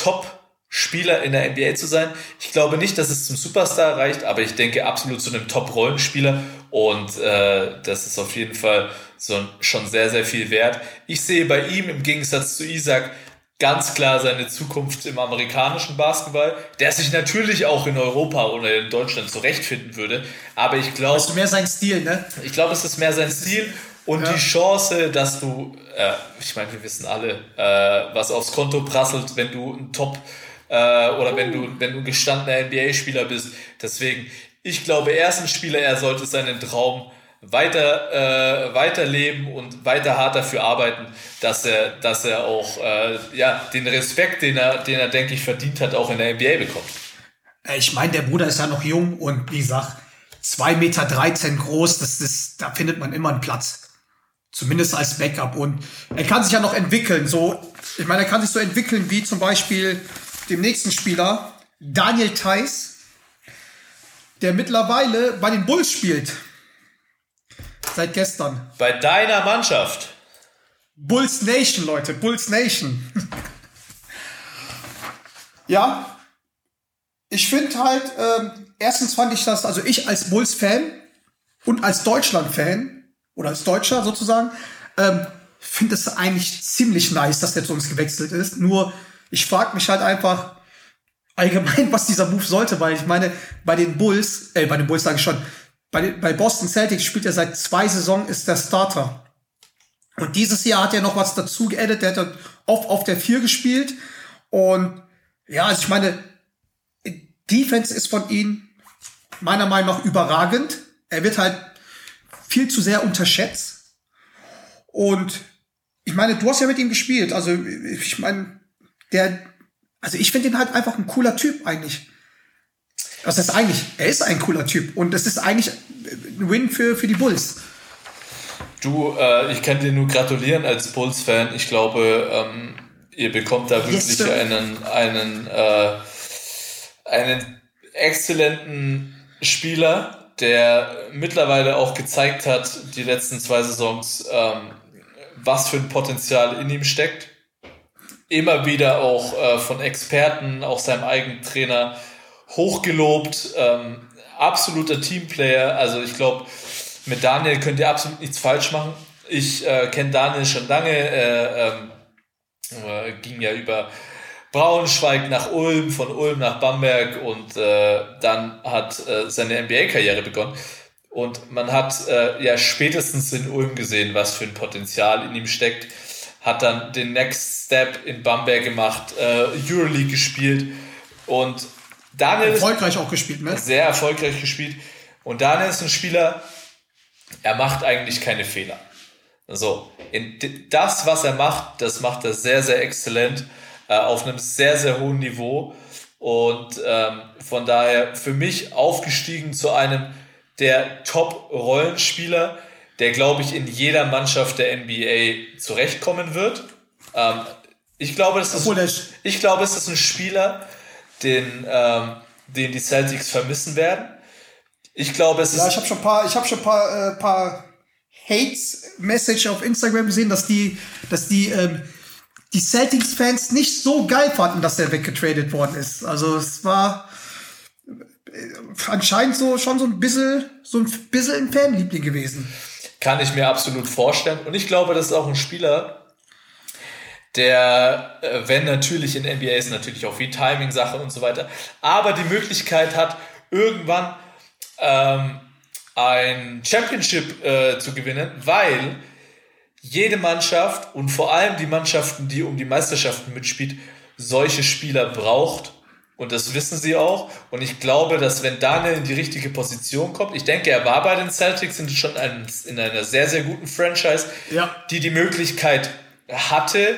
Top-Spieler in der NBA zu sein. Ich glaube nicht, dass es zum Superstar reicht, aber ich denke absolut zu einem Top-Rollenspieler und äh, das ist auf jeden Fall so schon sehr, sehr viel wert. Ich sehe bei ihm im Gegensatz zu Isaac ganz klar seine Zukunft im amerikanischen Basketball, der sich natürlich auch in Europa oder in Deutschland zurechtfinden würde. Aber ich glaube. Das ist mehr sein Stil, ne? Ich glaube, es ist mehr sein Stil und ja. die Chance, dass du, äh, ich meine, wir wissen alle, äh, was aufs Konto prasselt, wenn du ein Top äh, oder wenn du, wenn du ein gestandener NBA-Spieler bist. Deswegen, ich glaube, er ist ein Spieler, er sollte seinen Traum weiter, äh, weiterleben und weiter hart dafür arbeiten, dass er, dass er auch äh, ja, den Respekt, den er, den er, denke ich, verdient hat, auch in der NBA bekommt. Äh, ich meine, der Bruder ist ja noch jung und wie gesagt, 2,13 Meter groß, das ist, da findet man immer einen Platz. Zumindest als Backup. Und er kann sich ja noch entwickeln. So, ich meine, er kann sich so entwickeln wie zum Beispiel dem nächsten Spieler, Daniel Theiss, der mittlerweile bei den Bulls spielt. Seit gestern. Bei deiner Mannschaft. Bulls Nation, Leute. Bulls Nation. <laughs> ja. Ich finde halt, ähm, erstens fand ich das, also ich als Bulls-Fan und als Deutschland-Fan oder als Deutscher sozusagen, ähm, finde es eigentlich ziemlich nice, dass der zu uns gewechselt ist. Nur, ich frage mich halt einfach allgemein, <laughs> was dieser Move sollte, weil ich meine, bei den Bulls, äh, bei den Bulls sage ich schon, bei, bei Boston Celtics spielt er seit zwei Saisons, ist der Starter. Und dieses Jahr hat er noch was dazu geaddet, der hat oft auf der 4 gespielt. Und ja, also ich meine, Defense ist von ihm meiner Meinung nach überragend. Er wird halt viel zu sehr unterschätzt. Und ich meine, du hast ja mit ihm gespielt. Also ich meine, der, also ich finde ihn halt einfach ein cooler Typ eigentlich. Was ist eigentlich? Er ist ein cooler Typ und das ist eigentlich ein Win für, für die Bulls. Du, äh, ich kann dir nur gratulieren als Bulls-Fan. Ich glaube, ähm, ihr bekommt da wirklich yes, einen, einen, äh, einen exzellenten Spieler, der mittlerweile auch gezeigt hat, die letzten zwei Saisons, ähm, was für ein Potenzial in ihm steckt. Immer wieder auch äh, von Experten, auch seinem eigenen Trainer, hochgelobt, ähm, absoluter Teamplayer. Also ich glaube, mit Daniel könnt ihr absolut nichts falsch machen. Ich äh, kenne Daniel schon lange, äh, ähm, äh, ging ja über Braunschweig nach Ulm, von Ulm nach Bamberg und äh, dann hat äh, seine NBA-Karriere begonnen. Und man hat äh, ja spätestens in Ulm gesehen, was für ein Potenzial in ihm steckt. Hat dann den Next Step in Bamberg gemacht, äh, Euroleague gespielt und Daniel erfolgreich auch gespielt, ne? Sehr erfolgreich gespielt. Und Daniel ist ein Spieler, er macht eigentlich keine Fehler. So, in das, was er macht, das macht er sehr, sehr exzellent, äh, auf einem sehr, sehr hohen Niveau. Und ähm, von daher für mich aufgestiegen zu einem der Top-Rollenspieler, der, glaube ich, in jeder Mannschaft der NBA zurechtkommen wird. Ähm, ich glaube, es ist, ich glaube, es ist ein Spieler, den, ähm, den die Celtics vermissen werden. Ich glaube, es ist. Ja, ich habe schon ein paar, ich habe schon ein paar, äh, paar Hate-Message auf Instagram gesehen, dass die, dass die, ähm, die Celtics-Fans nicht so geil fanden, dass der weggetradet worden ist. Also es war äh, anscheinend so schon so ein bisschen, so ein bisschen ein Fanliebling gewesen. Kann ich mir absolut vorstellen. Und ich glaube, das ist auch ein Spieler, der, äh, wenn natürlich in NBA ist natürlich auch viel Timing-Sache und so weiter, aber die Möglichkeit hat, irgendwann ähm, ein Championship äh, zu gewinnen, weil jede Mannschaft und vor allem die Mannschaften, die um die Meisterschaften mitspielt, solche Spieler braucht. Und das wissen sie auch. Und ich glaube, dass wenn Daniel in die richtige Position kommt, ich denke, er war bei den Celtics sind schon ein, in einer sehr, sehr guten Franchise, ja. die die Möglichkeit hatte,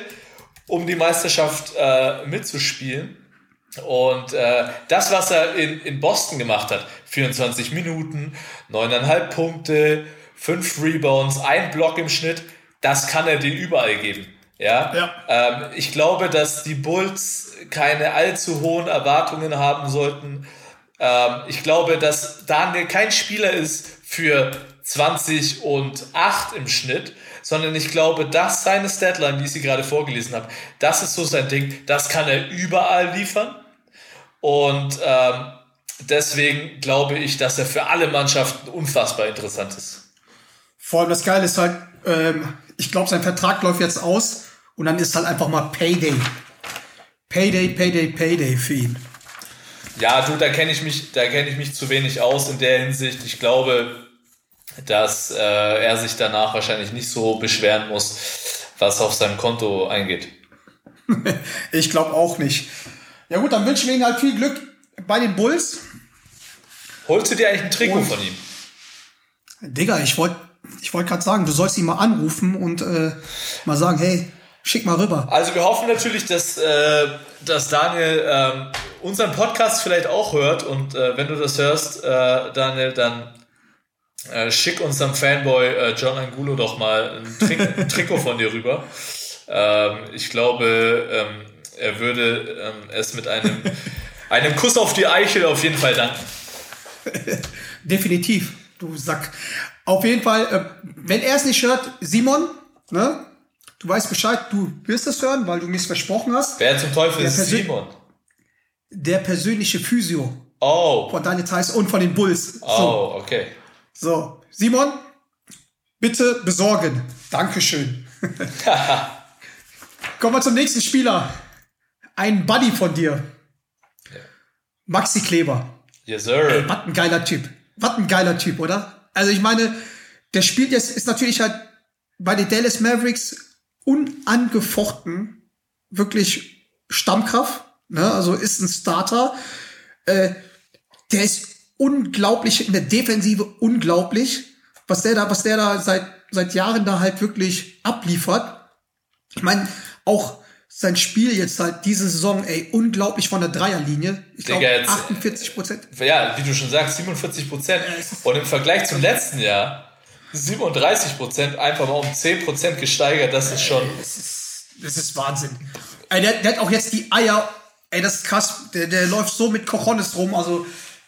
um die Meisterschaft äh, mitzuspielen. Und äh, das, was er in, in Boston gemacht hat, 24 Minuten, 9,5 Punkte, 5 Rebounds, ein Block im Schnitt, das kann er dir überall geben. Ja. Ja. Ähm, ich glaube, dass die Bulls keine allzu hohen Erwartungen haben sollten. Ähm, ich glaube, dass Daniel kein Spieler ist für 20 und 8 im Schnitt, sondern ich glaube, dass seine Statline, die ich sie gerade vorgelesen habe, das ist so sein Ding, das kann er überall liefern. Und ähm, deswegen glaube ich, dass er für alle Mannschaften unfassbar interessant ist. Vor allem das Geile ist halt, ähm, ich glaube, sein Vertrag läuft jetzt aus und dann ist halt einfach mal Payday. Payday, Payday, Payday für ihn. Ja, du, da kenne ich mich, da kenne ich mich zu wenig aus in der Hinsicht. Ich glaube, dass äh, er sich danach wahrscheinlich nicht so beschweren muss, was auf seinem Konto eingeht. <laughs> ich glaube auch nicht. Ja gut, dann wünschen wir ihm halt viel Glück bei den Bulls. Holst du dir eigentlich ein Trikot Und- von ihm? Digga, ich wollte ich wollt gerade sagen, du sollst ihn mal anrufen und äh, mal sagen, hey, schick mal rüber. Also wir hoffen natürlich, dass, äh, dass Daniel ähm, unseren Podcast vielleicht auch hört und äh, wenn du das hörst, äh, Daniel, dann äh, schick unserem Fanboy äh, John Angulo doch mal ein, Tri <laughs> ein Trikot von dir rüber. Ähm, ich glaube, ähm, er würde ähm, es mit einem, <laughs> einem Kuss auf die Eichel auf jeden Fall danken. <laughs> Definitiv, du Sack. Auf jeden Fall, äh, wenn er es nicht hört, Simon, ne? Du weißt Bescheid, du wirst es hören, weil du mir es versprochen hast. Wer zum Teufel Ja, ist persö- Simon? Der persönliche Physio Oh, von Daniel Theiss und von den Bulls. So, oh, okay. so. Simon, bitte besorgen. Dankeschön. <laughs> Kommen wir zum nächsten Spieler. Ein Buddy von dir. Maxi Kleber. Yes, sir. Was ein geiler Typ. Was ein geiler Typ, oder? Also ich meine, der spielt jetzt, ist natürlich halt bei den Dallas Mavericks unangefochten wirklich Stammkraft. Ne? Also ist ein Starter. Äh, der ist unglaublich in der Defensive unglaublich, was der da, was der da seit seit Jahren da halt wirklich abliefert. Ich meine, auch sein Spiel jetzt halt diese Saison, ey, unglaublich von der Dreierlinie. Ich glaube Digga, jetzt- 48 Prozent. ja, wie du schon sagst, 47 Prozent. Und im Vergleich zum letzten Jahr 37 Prozent, einfach mal um 10 Prozent gesteigert. Das ist schon. Das ist, das ist Wahnsinn. Ey, der, der hat auch jetzt die Eier. Ey, das ist krass. Der, der läuft so mit Cojones rum. Also,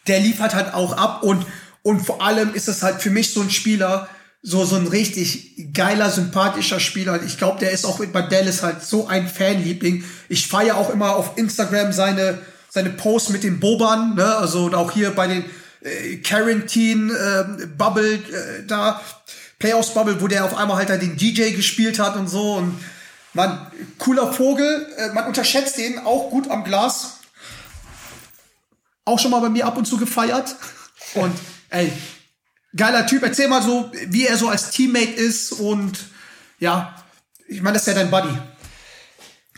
der liefert halt auch ab. Und, und vor allem ist es halt für mich so ein Spieler, so, so ein richtig geiler, sympathischer Spieler. Ich glaube, der ist auch bei Dallas halt so ein Fanliebling. Ich feiere auch immer auf Instagram seine, seine Posts mit den Bobern, ne? Also und auch hier bei den äh, Quarantine äh, Bubble äh, da, Playoffs Bubble, wo der auf einmal halt da den DJ gespielt hat und so. Und man, cooler Vogel, äh, man unterschätzt den auch gut am Glas. Auch schon mal bei mir ab und zu gefeiert. <laughs> Und ey, geiler Typ. Erzähl mal so, wie er so als Teammate ist und ja, ich meine, das ist ja dein Buddy.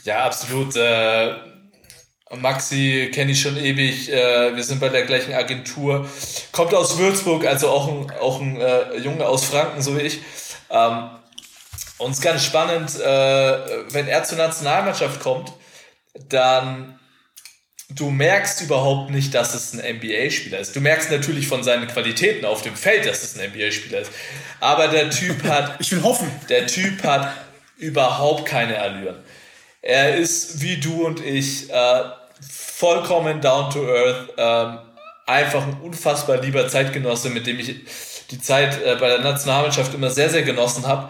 Ja, absolut. Äh, Maxi kenne ich schon ewig. Äh, wir sind bei der gleichen Agentur. Kommt aus Würzburg, also auch ein, auch ein äh, Junge aus Franken, so wie ich. Ähm, und es ist ganz spannend, äh, wenn er zur Nationalmannschaft kommt, dann du merkst überhaupt nicht, dass es ein NBA-Spieler ist. Du merkst natürlich von seinen Qualitäten auf dem Feld, dass es ein NBA-Spieler ist. Aber der Typ <laughs> hat Ich will hoffen. der Typ hat überhaupt keine Allüren. Er ist wie du und ich äh, vollkommen down to earth, ähm, einfach ein unfassbar lieber Zeitgenosse, mit dem ich die Zeit äh, bei der Nationalmannschaft immer sehr, sehr genossen habe.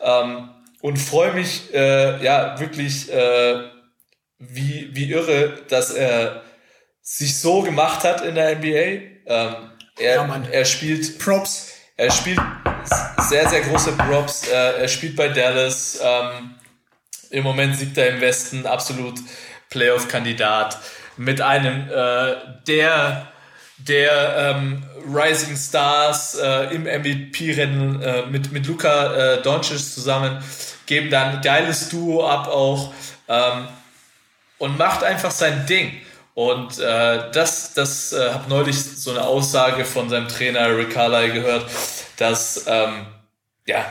Ähm, und freue mich äh, ja wirklich äh, wie, wie irre, dass er sich so gemacht hat in der NBA. Ähm, er, Ja, er spielt Props. er spielt sehr, sehr große Props. Äh, er spielt bei Dallas. Ähm, Im Moment siegt er im Westen, absolut Playoff-Kandidat. Mit einem äh, der, der ähm, Rising Stars äh, im MVP-Rennen äh, mit, mit Luka äh, Doncic zusammen. Geben dann ein geiles Duo ab auch. Ähm, und macht einfach sein Ding. Und äh, das, das äh, habe neulich so eine Aussage von seinem Trainer Rick Carlisle gehört, dass ähm, ja,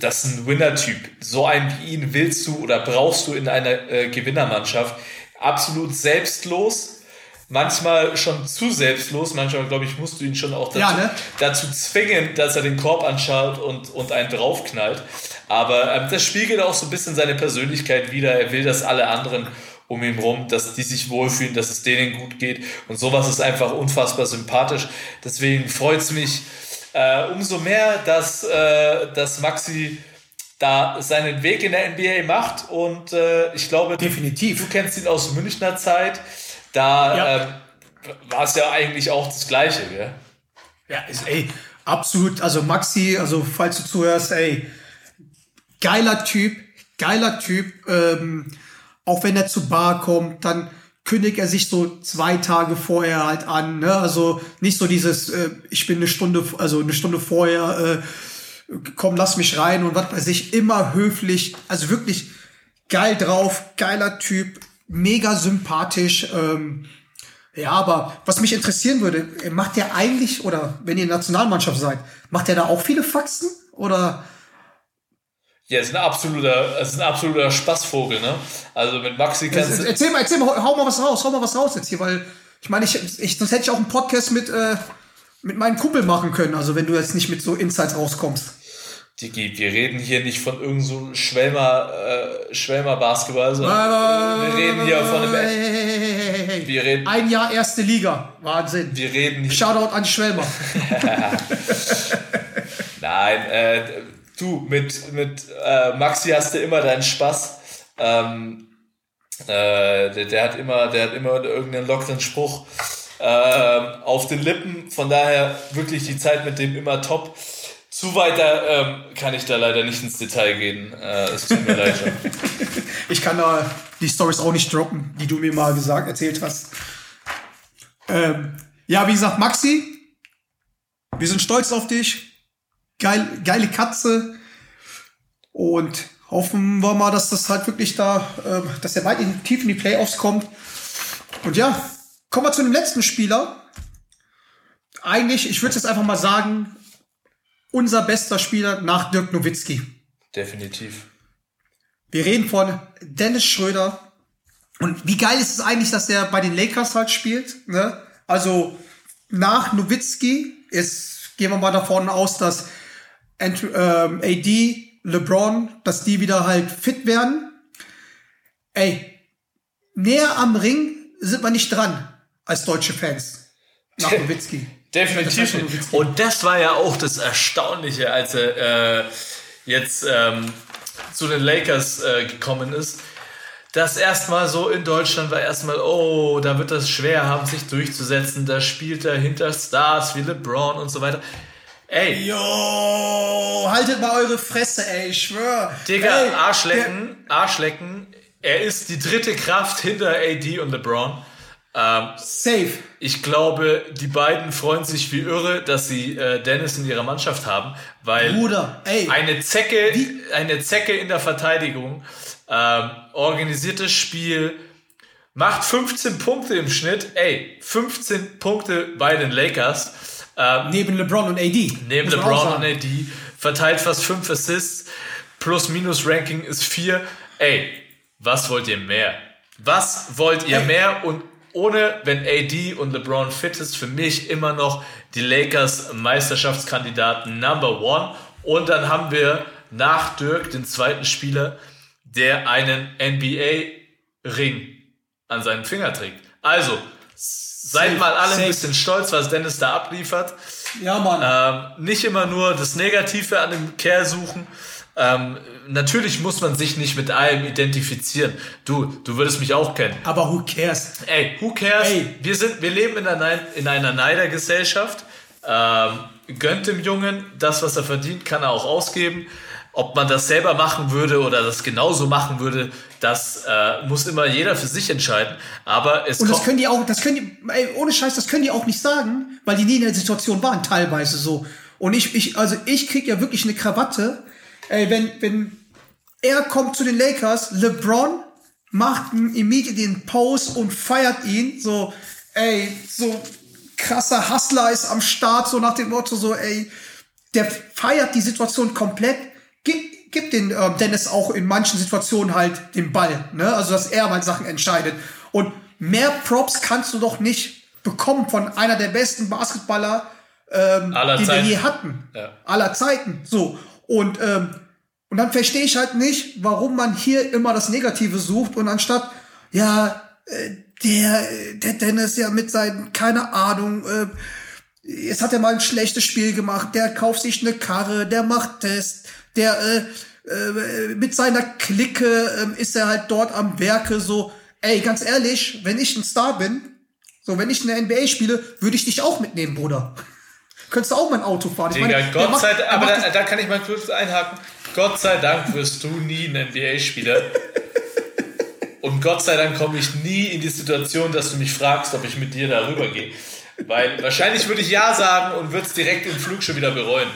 das ein Winner-Typ. So einen wie ihn willst du oder brauchst du in einer äh, Gewinnermannschaft. Absolut selbstlos, manchmal schon zu selbstlos. Manchmal, glaube ich, musst du ihn schon auch dazu, Ja, ne? dazu zwingen, dass er den Korb anschaut und, und einen draufknallt. Aber ähm, das spiegelt auch so ein bisschen seine Persönlichkeit wider. Er will, dass alle anderen um ihn rum, dass die sich wohlfühlen, dass es denen gut geht. Und sowas ist einfach unfassbar sympathisch. Deswegen freut es mich äh, umso mehr, dass, äh, dass Maxi da seinen Weg in der NBA macht. Und äh, ich glaube, definitiv. Du, kennst ihn aus Münchner Zeit. Da ja. äh, war es ja eigentlich auch das Gleiche, gell? Ja, ist, ey, absolut. Also Maxi, also falls du zuhörst, ey, geiler Typ, geiler Typ. Ähm, auch wenn er zu Bar kommt, dann kündigt er sich so zwei Tage vorher halt an. Ne? Also nicht so dieses, äh, ich bin eine Stunde, also eine Stunde vorher, äh, komm, lass mich rein und was weiß ich, immer höflich, also wirklich geil drauf, geiler Typ, mega sympathisch. Ähm, ja, aber was mich interessieren würde, macht der eigentlich, oder wenn ihr Nationalmannschaft seid, macht der da auch viele Faxen? Oder ja, ist ein absoluter, ist ein absoluter Spaßvogel, ne? Also mit Maxi kannst du. Erzähl mal, erzähl mal, hau mal was raus, hau mal was raus jetzt hier, weil ich meine, ich, ich, sonst hätte ich auch einen Podcast mit, äh, mit meinem Kumpel machen können, also wenn du jetzt nicht mit so Insights rauskommst. Digi, wir reden hier nicht von irgendeinem so Schwelmer, äh, Schwelmer Basketball, sondern äh, wir reden hier von einem. Hey, wir reden, Ein Jahr erste Liga. Wahnsinn. Wir reden hier. Shoutout an Schwelmer. <laughs> Nein, äh, Du, mit, mit äh, Maxi hast du immer deinen Spaß. Ähm, äh, der, der, hat immer, der hat immer irgendeinen lockeren Spruch äh, auf den Lippen. Von daher wirklich die Zeit mit dem immer top. Zu weiter ähm, kann ich da leider nicht ins Detail gehen. Äh, es tut mir leid. <laughs> ich kann da die Stories auch nicht droppen, die du mir mal gesagt, erzählt hast. Ähm, ja, wie gesagt, Maxi, wir sind stolz auf dich geil, geile Katze. Und hoffen wir mal, dass das halt wirklich da, äh, dass er weit in, tief in die Playoffs kommt. Und ja, kommen wir zu dem letzten Spieler. Eigentlich, ich würde jetzt einfach mal sagen, unser bester Spieler nach Dirk Nowitzki. Definitiv. Wir reden von Dennis Schröder. Und wie geil ist es eigentlich, dass er bei den Lakers halt spielt? Ne? Also nach Nowitzki ist, gehen wir mal davon aus, dass and, ähm, AD, LeBron, dass die wieder halt fit werden. Ey, näher am Ring sind wir nicht dran als deutsche Fans. Nach Nowitzki. Definitiv. Das Und das war ja auch das Erstaunliche, als er äh, jetzt ähm, zu den Lakers äh, gekommen ist. Das erstmal so in Deutschland war erstmal, oh, da wird das schwer haben, sich durchzusetzen. Da spielt er hinter Stars wie LeBron und so weiter. Ey. Jo, haltet mal eure Fresse, ey, ich schwör. Digga, ey, Arschlecken, Arschlecken. Er ist die dritte Kraft hinter AD und LeBron. Ähm, Safe. Ich glaube, die beiden freuen sich wie irre, dass sie äh, Dennis in ihrer Mannschaft haben, weil Bruder, eine Zecke, wie? eine Zecke in der Verteidigung, ähm, organisiertes Spiel, macht 15 Punkte im Schnitt. Ey, 15 Punkte bei den Lakers. Ähm, neben LeBron und AD. Neben LeBron und AD. Verteilt fast 5 Assists. Plus-Minus-Ranking ist 4. Ey, was wollt ihr mehr? Was wollt ihr Ey. mehr? Und ohne, wenn AD und LeBron fit ist, für mich immer noch die Lakers Meisterschaftskandidaten Number One. Und dann haben wir nach Dirk den zweiten Spieler, der einen NBA-Ring an seinen Finger trägt. Also, Seid mal alle ein bisschen stolz, was Dennis da abliefert. Ja, Mann. Ähm, nicht immer nur das Negative an dem Kerl suchen. Ähm, natürlich muss man sich nicht mit allem identifizieren. Du, du würdest mich auch kennen. Aber who cares? Ey, who cares? Ey. Wir, sind, wir leben in einer, in einer Neidergesellschaft. Ähm, gönnt dem Jungen das, was er verdient, kann er auch ausgeben. Ob man das selber machen würde oder das genauso machen würde, das äh, muss immer jeder für sich entscheiden. Aber es Und das können die auch, das können die, ey, ohne Scheiß, das können die auch nicht sagen, weil die nie in der Situation waren, teilweise so. Und ich, ich, also ich krieg ja wirklich eine Krawatte, ey, wenn, wenn er kommt zu den Lakers, LeBron macht immediately den Post und feiert ihn, so, ey, so krasser Hustler ist am Start, so nach dem Motto, so, ey, der feiert die Situation komplett Gib, gib den äh, Dennis auch in manchen Situationen halt den Ball, ne? Also dass er mal Sachen entscheidet. Und mehr Props kannst du doch nicht bekommen von einer der besten Basketballer, ähm, die Zeiten. wir je hatten. Ja. Aller Zeiten. So. Und ähm, Und dann verstehe ich halt nicht, warum man hier immer das Negative sucht und anstatt, ja, äh, der, der Dennis ja mit seinen, keine Ahnung, äh, jetzt hat er mal ein schlechtes Spiel gemacht, der kauft sich eine Karre, der macht Test, der äh, äh, mit seiner Clique äh, ist er halt dort am Werke so, ey, ganz ehrlich, wenn ich ein Star bin, so wenn ich eine NBA spiele, würde ich dich auch mitnehmen, Bruder. Könntest du auch mein Auto fahren? Ich Digga, meine, Gott macht- sei der aber da, da kann ich mal kurz einhaken. Gott sei Dank wirst du nie ein NBA-Spieler. Und Gott sei Dank komme ich nie in die Situation, dass du mich fragst, ob ich mit dir darüber gehe. Weil wahrscheinlich würde ich Ja sagen und würde es direkt im Flug schon wieder bereuen.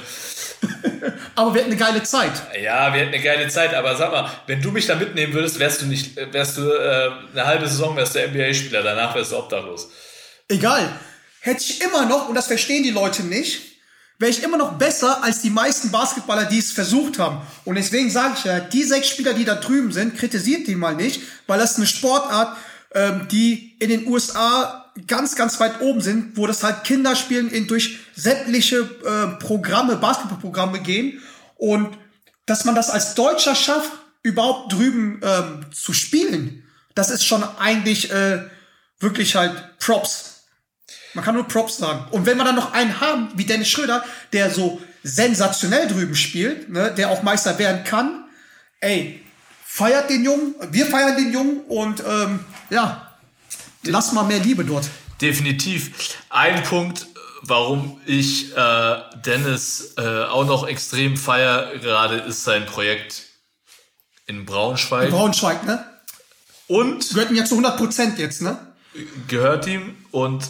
aber wir hatten eine geile Zeit. Ja, wir hätten eine geile Zeit, aber sag mal, wenn du mich da mitnehmen würdest, wärst du nicht, wärst du äh, eine halbe Saison wärst du NBA-Spieler, danach wärst du obdachlos. Egal. Hätte ich immer noch, und das verstehen die Leute nicht, wäre ich immer noch besser als die meisten Basketballer, die es versucht haben. Und deswegen sage ich ja, die sechs Spieler, die da drüben sind, kritisiert die mal nicht, weil das ist eine Sportart, ähm, die in den USA ganz, ganz weit oben sind, wo das halt Kinder spielen, in durch sämtliche äh, Programme, Basketballprogramme gehen. Und dass man das als Deutscher schafft, überhaupt drüben ähm, zu spielen, das ist schon eigentlich äh, wirklich halt Props. Man kann nur Props sagen. Und wenn wir dann noch einen haben, wie Dennis Schröder, der so sensationell drüben spielt, ne, der auch Meister werden kann, ey, feiert den Jungen, wir feiern den Jungen und ähm, ja, lass mal mehr Liebe dort. Definitiv. Ein Punkt, warum ich äh, Dennis äh, auch noch extrem feier, gerade ist sein Projekt in Braunschweig. Braunschweig, ne? Und Gehört ihm ja zu 100 Prozent jetzt, ne? gehört ihm. Und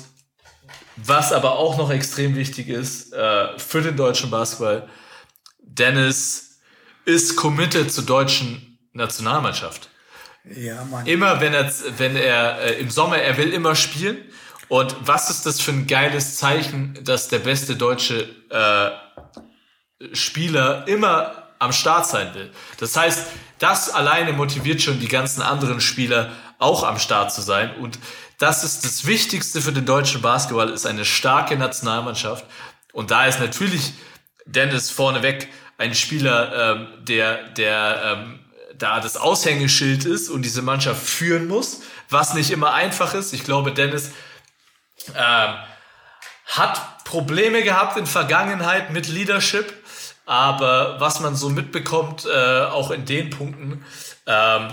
was aber auch noch extrem wichtig ist äh, für den deutschen Basketball, Dennis ist committed zur deutschen Nationalmannschaft. Ja, Mann. Immer wenn er, wenn er äh, im Sommer, er will immer spielen. Und was ist das für ein geiles Zeichen, dass der beste deutsche äh, Spieler immer am Start sein will. Das heißt, das alleine motiviert schon die ganzen anderen Spieler auch am Start zu sein. Und das ist das Wichtigste für den deutschen Basketball, ist eine starke Nationalmannschaft. Und da ist natürlich Dennis vorneweg ein Spieler, ähm, der, der ähm, da das Aushängeschild ist und diese Mannschaft führen muss, was nicht immer einfach ist. Ich glaube, Dennis ähm, hat Probleme gehabt in Vergangenheit mit Leadership, aber was man so mitbekommt, äh, auch in den Punkten, ähm,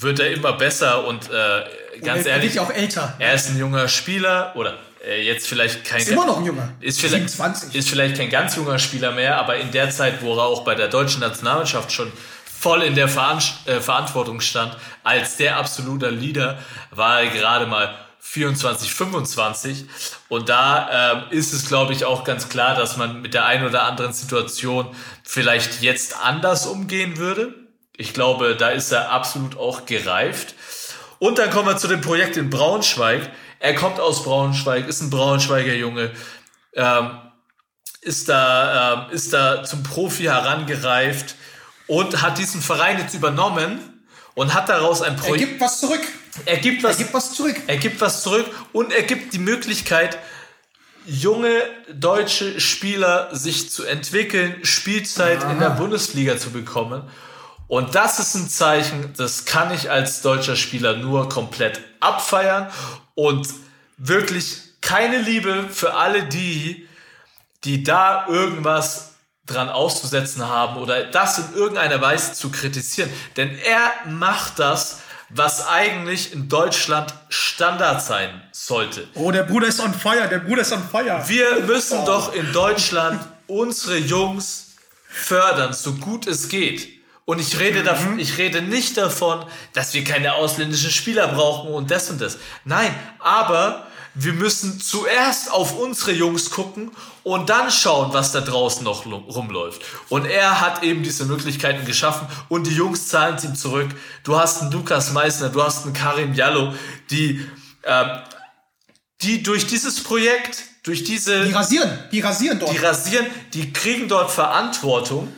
wird er immer besser und äh, ganz er ehrlich, ja auch älter. er ist ein junger Spieler oder äh, jetzt vielleicht kein Ist immer noch ein Junger. ist vielleicht, 27. ist vielleicht kein ganz junger Spieler mehr, aber in der Zeit, wo er auch bei der deutschen Nationalmannschaft schon voll in der Veran äh, Verantwortung stand, als der absolute Leader, war er gerade mal 24, 25. Und da ähm, ist es, glaube ich, auch ganz klar, dass man mit der einen oder anderen Situation vielleicht jetzt anders umgehen würde. Ich glaube, da ist er absolut auch gereift. Und dann kommen wir zu dem Projekt in Braunschweig. Er kommt aus Braunschweig, ist ein Braunschweiger Junge, ähm, ist da, ähm, ist da zum Profi herangereift und hat diesen Verein jetzt übernommen und hat daraus ein Er Projekt. gibt was zurück. Er gibt was, Er gibt was zurück. er gibt was zurück und er gibt die Möglichkeit, junge deutsche Spieler sich zu entwickeln, Spielzeit in der Bundesliga zu bekommen. Und das ist ein Zeichen, das kann ich als deutscher Spieler nur komplett abfeiern und wirklich keine Liebe für alle die, die da irgendwas dran auszusetzen haben oder das in irgendeiner Weise zu kritisieren. Denn er macht das, was eigentlich in Deutschland Standard sein sollte. Oh, der Bruder ist on fire. Der Bruder ist on fire. Wir müssen doch in Deutschland unsere Jungs fördern, so gut es geht. Und ich rede, davon, ich rede nicht davon, dass wir keine ausländischen Spieler brauchen und das und das. Nein, aber wir müssen zuerst auf unsere Jungs gucken und dann schauen, was da draußen noch rumläuft. Und er hat eben diese Möglichkeiten geschaffen und die Jungs zahlen es ihm zurück. Du hast einen Lukas Meissner, du hast einen Karim Jallo, die, ähm, die durch dieses Projekt, durch diese Die rasieren. Die rasieren dort. die rasieren, die kriegen dort Verantwortung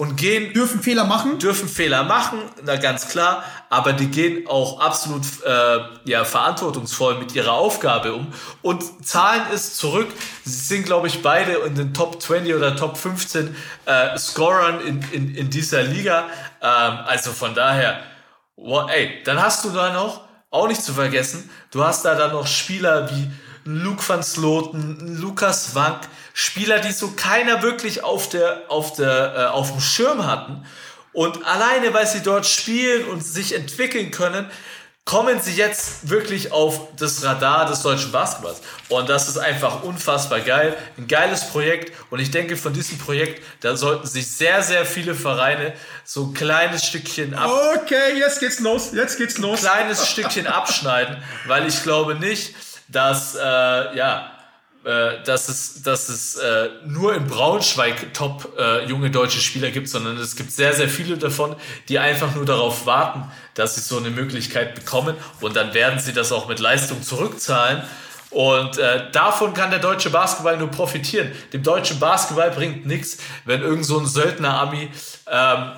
und gehen. Dürfen Fehler machen? Dürfen Fehler machen, na ganz klar, aber die gehen auch absolut äh, ja, verantwortungsvoll mit ihrer Aufgabe um und zahlen es zurück. Sie sind, glaube ich, beide in den Top 20 oder Top 15 äh, Scorern in, in, in dieser Liga. Ähm, also von daher, wow, ey, dann hast du da noch, auch nicht zu vergessen, du hast da dann noch Spieler wie Luke van Sloten, Lukas Wank, Spieler, die so keiner wirklich auf der, auf der, äh, auf dem Schirm hatten. Und alleine, weil sie dort spielen und sich entwickeln können, kommen sie jetzt wirklich auf das Radar des deutschen Basketballs. Und das ist einfach unfassbar geil. Ein geiles Projekt. Und ich denke, von diesem Projekt, da sollten sich sehr, sehr viele Vereine so ein kleines Stückchen ab. Okay, jetzt geht's los. Jetzt geht's los. Ein kleines Stückchen abschneiden, <laughs> weil ich glaube nicht, dass, äh, ja, äh, dass es, dass es äh, nur in Braunschweig top äh, junge deutsche Spieler gibt, sondern es gibt sehr, sehr viele davon, die einfach nur darauf warten, dass sie so eine Möglichkeit bekommen und dann werden sie das auch mit Leistung zurückzahlen. Und äh, davon kann der deutsche Basketball nur profitieren. Dem deutschen Basketball bringt nichts, wenn irgend so ein Söldner-Ami ähm,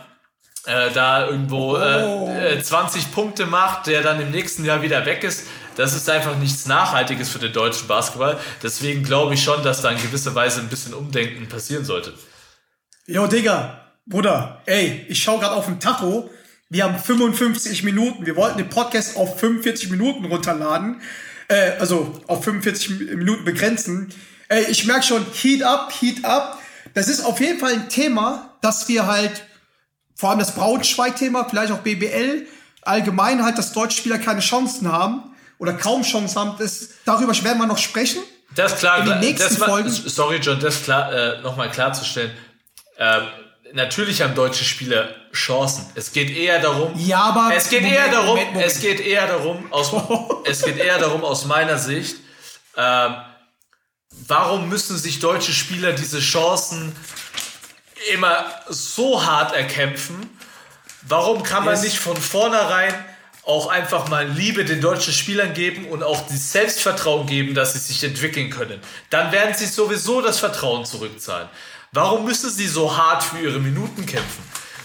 äh, da irgendwo äh, 20 Punkte macht, der dann im nächsten Jahr wieder weg ist das ist einfach nichts Nachhaltiges für den deutschen Basketball. Deswegen glaube ich schon, dass da in gewisser Weise ein bisschen Umdenken passieren sollte. Jo, Digga, Bruder, ey, ich schaue gerade auf den Tacho. Wir haben 55 Minuten. Wir wollten den Podcast auf 45 Minuten runterladen. Äh, also auf 45 Minuten begrenzen. Ey, ich merke schon, Heat up, Heat up. Das ist auf jeden Fall ein Thema, dass wir halt, vor allem das Braunschweig-Thema, vielleicht auch BBL, allgemein halt, dass deutsche Spieler keine Chancen haben oder kaum Chance haben. Das, darüber werden wir noch sprechen. Das klar. In den nächsten war, Folgen. Sorry, John, das klar, äh, nochmal klarzustellen. Ähm, natürlich haben deutsche Spieler Chancen. Es geht eher darum. Ja, aber es geht Moment, eher darum. Moment, Moment. Es geht eher darum aus. es geht eher darum aus meiner Sicht. Ähm, warum müssen sich deutsche Spieler diese Chancen immer so hart erkämpfen? Warum kann man yes. nicht von vornherein auch einfach mal Liebe den deutschen Spielern geben und auch das Selbstvertrauen geben, dass sie sich entwickeln können. Dann werden sie sowieso das Vertrauen zurückzahlen. Warum müssen sie so hart für ihre Minuten kämpfen?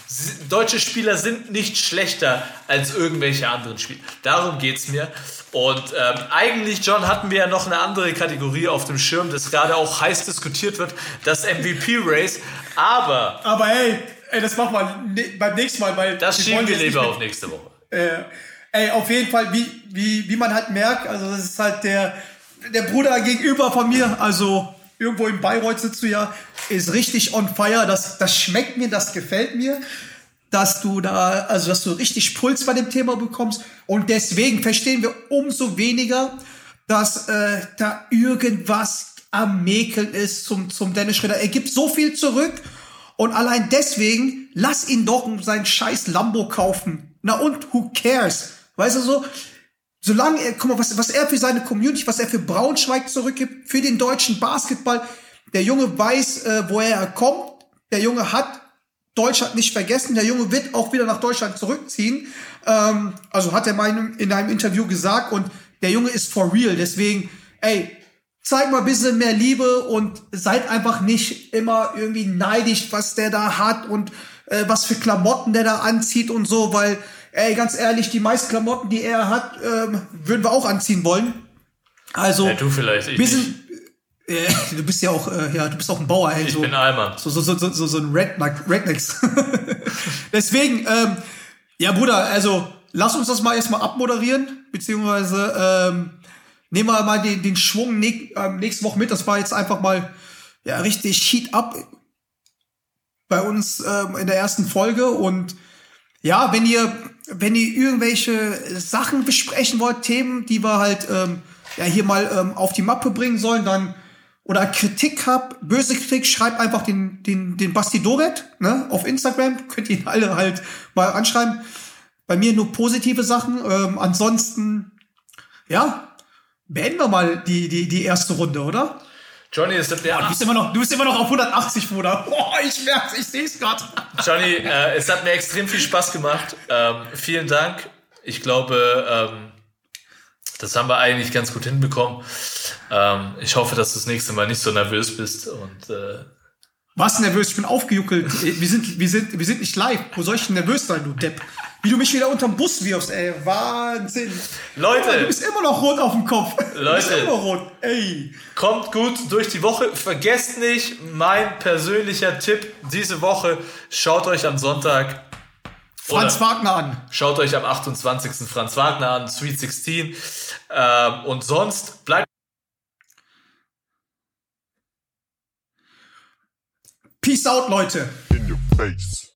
Sie, deutsche Spieler sind nicht schlechter als irgendwelche anderen Spieler. Darum geht es mir. Und ähm, eigentlich, John, hatten wir ja noch eine andere Kategorie auf dem Schirm, das gerade auch heiß diskutiert wird, das MVP-Race. Aber. Aber hey, ey, das machen wir ne, beim nächsten Mal, weil. Das schieben wir lieber auf nächste Woche. Äh, ey, auf jeden Fall, wie, wie, wie man halt merkt, also das ist halt der, der Bruder gegenüber von mir, also irgendwo in Bayreuth sitzt du ja, ist richtig on fire. Das, das schmeckt mir, das gefällt mir, dass du da, also dass du richtig Puls bei dem Thema bekommst. Und deswegen verstehen wir umso weniger, dass äh, da irgendwas am Mäkeln ist zum, zum Dennis Schritter. Er gibt so viel zurück. Und allein deswegen, lass ihn doch seinen scheiß Lambo kaufen. Na und, who cares? Weißt du so? Solange er, guck mal, was, was er für seine Community, was er für Braunschweig zurückgibt, für den deutschen Basketball. Der Junge weiß, äh, woher er kommt. Der Junge hat Deutschland nicht vergessen. Der Junge wird auch wieder nach Deutschland zurückziehen. Ähm, also hat er mal in einem Interview gesagt. Und der Junge ist for real. Deswegen, ey, zeig mal ein bisschen mehr Liebe und seid einfach nicht immer irgendwie neidisch, was der da hat und äh, was für Klamotten der da anzieht und so, weil ey, ganz ehrlich, die meisten Klamotten, die er hat, ähm, würden wir auch anziehen wollen. Also, ja, du vielleicht, ich bisschen, äh, <laughs> du bist ja auch, äh, ja, du bist auch ein Bauer, ey. Ich so, bin Alman. So, so, so, so, so ein Redneck, Rednecks. <laughs> Deswegen, ähm, ja, Bruder, also, lass uns das mal erstmal abmoderieren, beziehungsweise, ähm, nehmen wir mal den, den Schwung näch, äh, nächste Woche mit. Das war jetzt einfach mal, ja, richtig Heat up bei uns ähm, in der ersten Folge und ja, wenn ihr, wenn ihr irgendwelche Sachen besprechen wollt, Themen, die wir halt ähm, ja hier mal ähm, auf die Mappe bringen sollen, dann oder Kritik habt, böse Kritik, schreibt einfach den, den, den Basti Doret, ne, auf Instagram, könnt ihr ihn alle halt mal anschreiben. Bei mir nur positive Sachen. Ähm, ansonsten, ja, beenden wir mal die, die, die erste Runde, oder? Johnny, es hat mir. Boah, du, bist immer noch, du bist immer noch auf 180, Bruder. <laughs> Boah, ich merk's, ich seh's grad. Johnny, äh, es hat mir extrem viel Spaß gemacht. Ähm, vielen Dank. Ich glaube, ähm, das haben wir eigentlich ganz gut hinbekommen. Ähm, ich hoffe, dass du das nächste Mal nicht so nervös bist und äh, Was nervös? Ich bin aufgejuckelt. Wir sind, wir sind, wir sind nicht live. Wo soll ich denn nervös sein, du Depp? Wie du mich wieder unterm Bus wirfst, ey. Wahnsinn. Leute. Du bist immer noch rot auf dem Kopf. Leute. Du bist immer rot. Ey. Kommt gut durch die Woche. Vergesst nicht, mein persönlicher Tipp diese Woche. Schaut euch am Sonntag Franz Wagner an. Schaut euch am 28. Franz Wagner an, Sweet 16. Ähm, und sonst bleibt Peace out, Leute. in your face.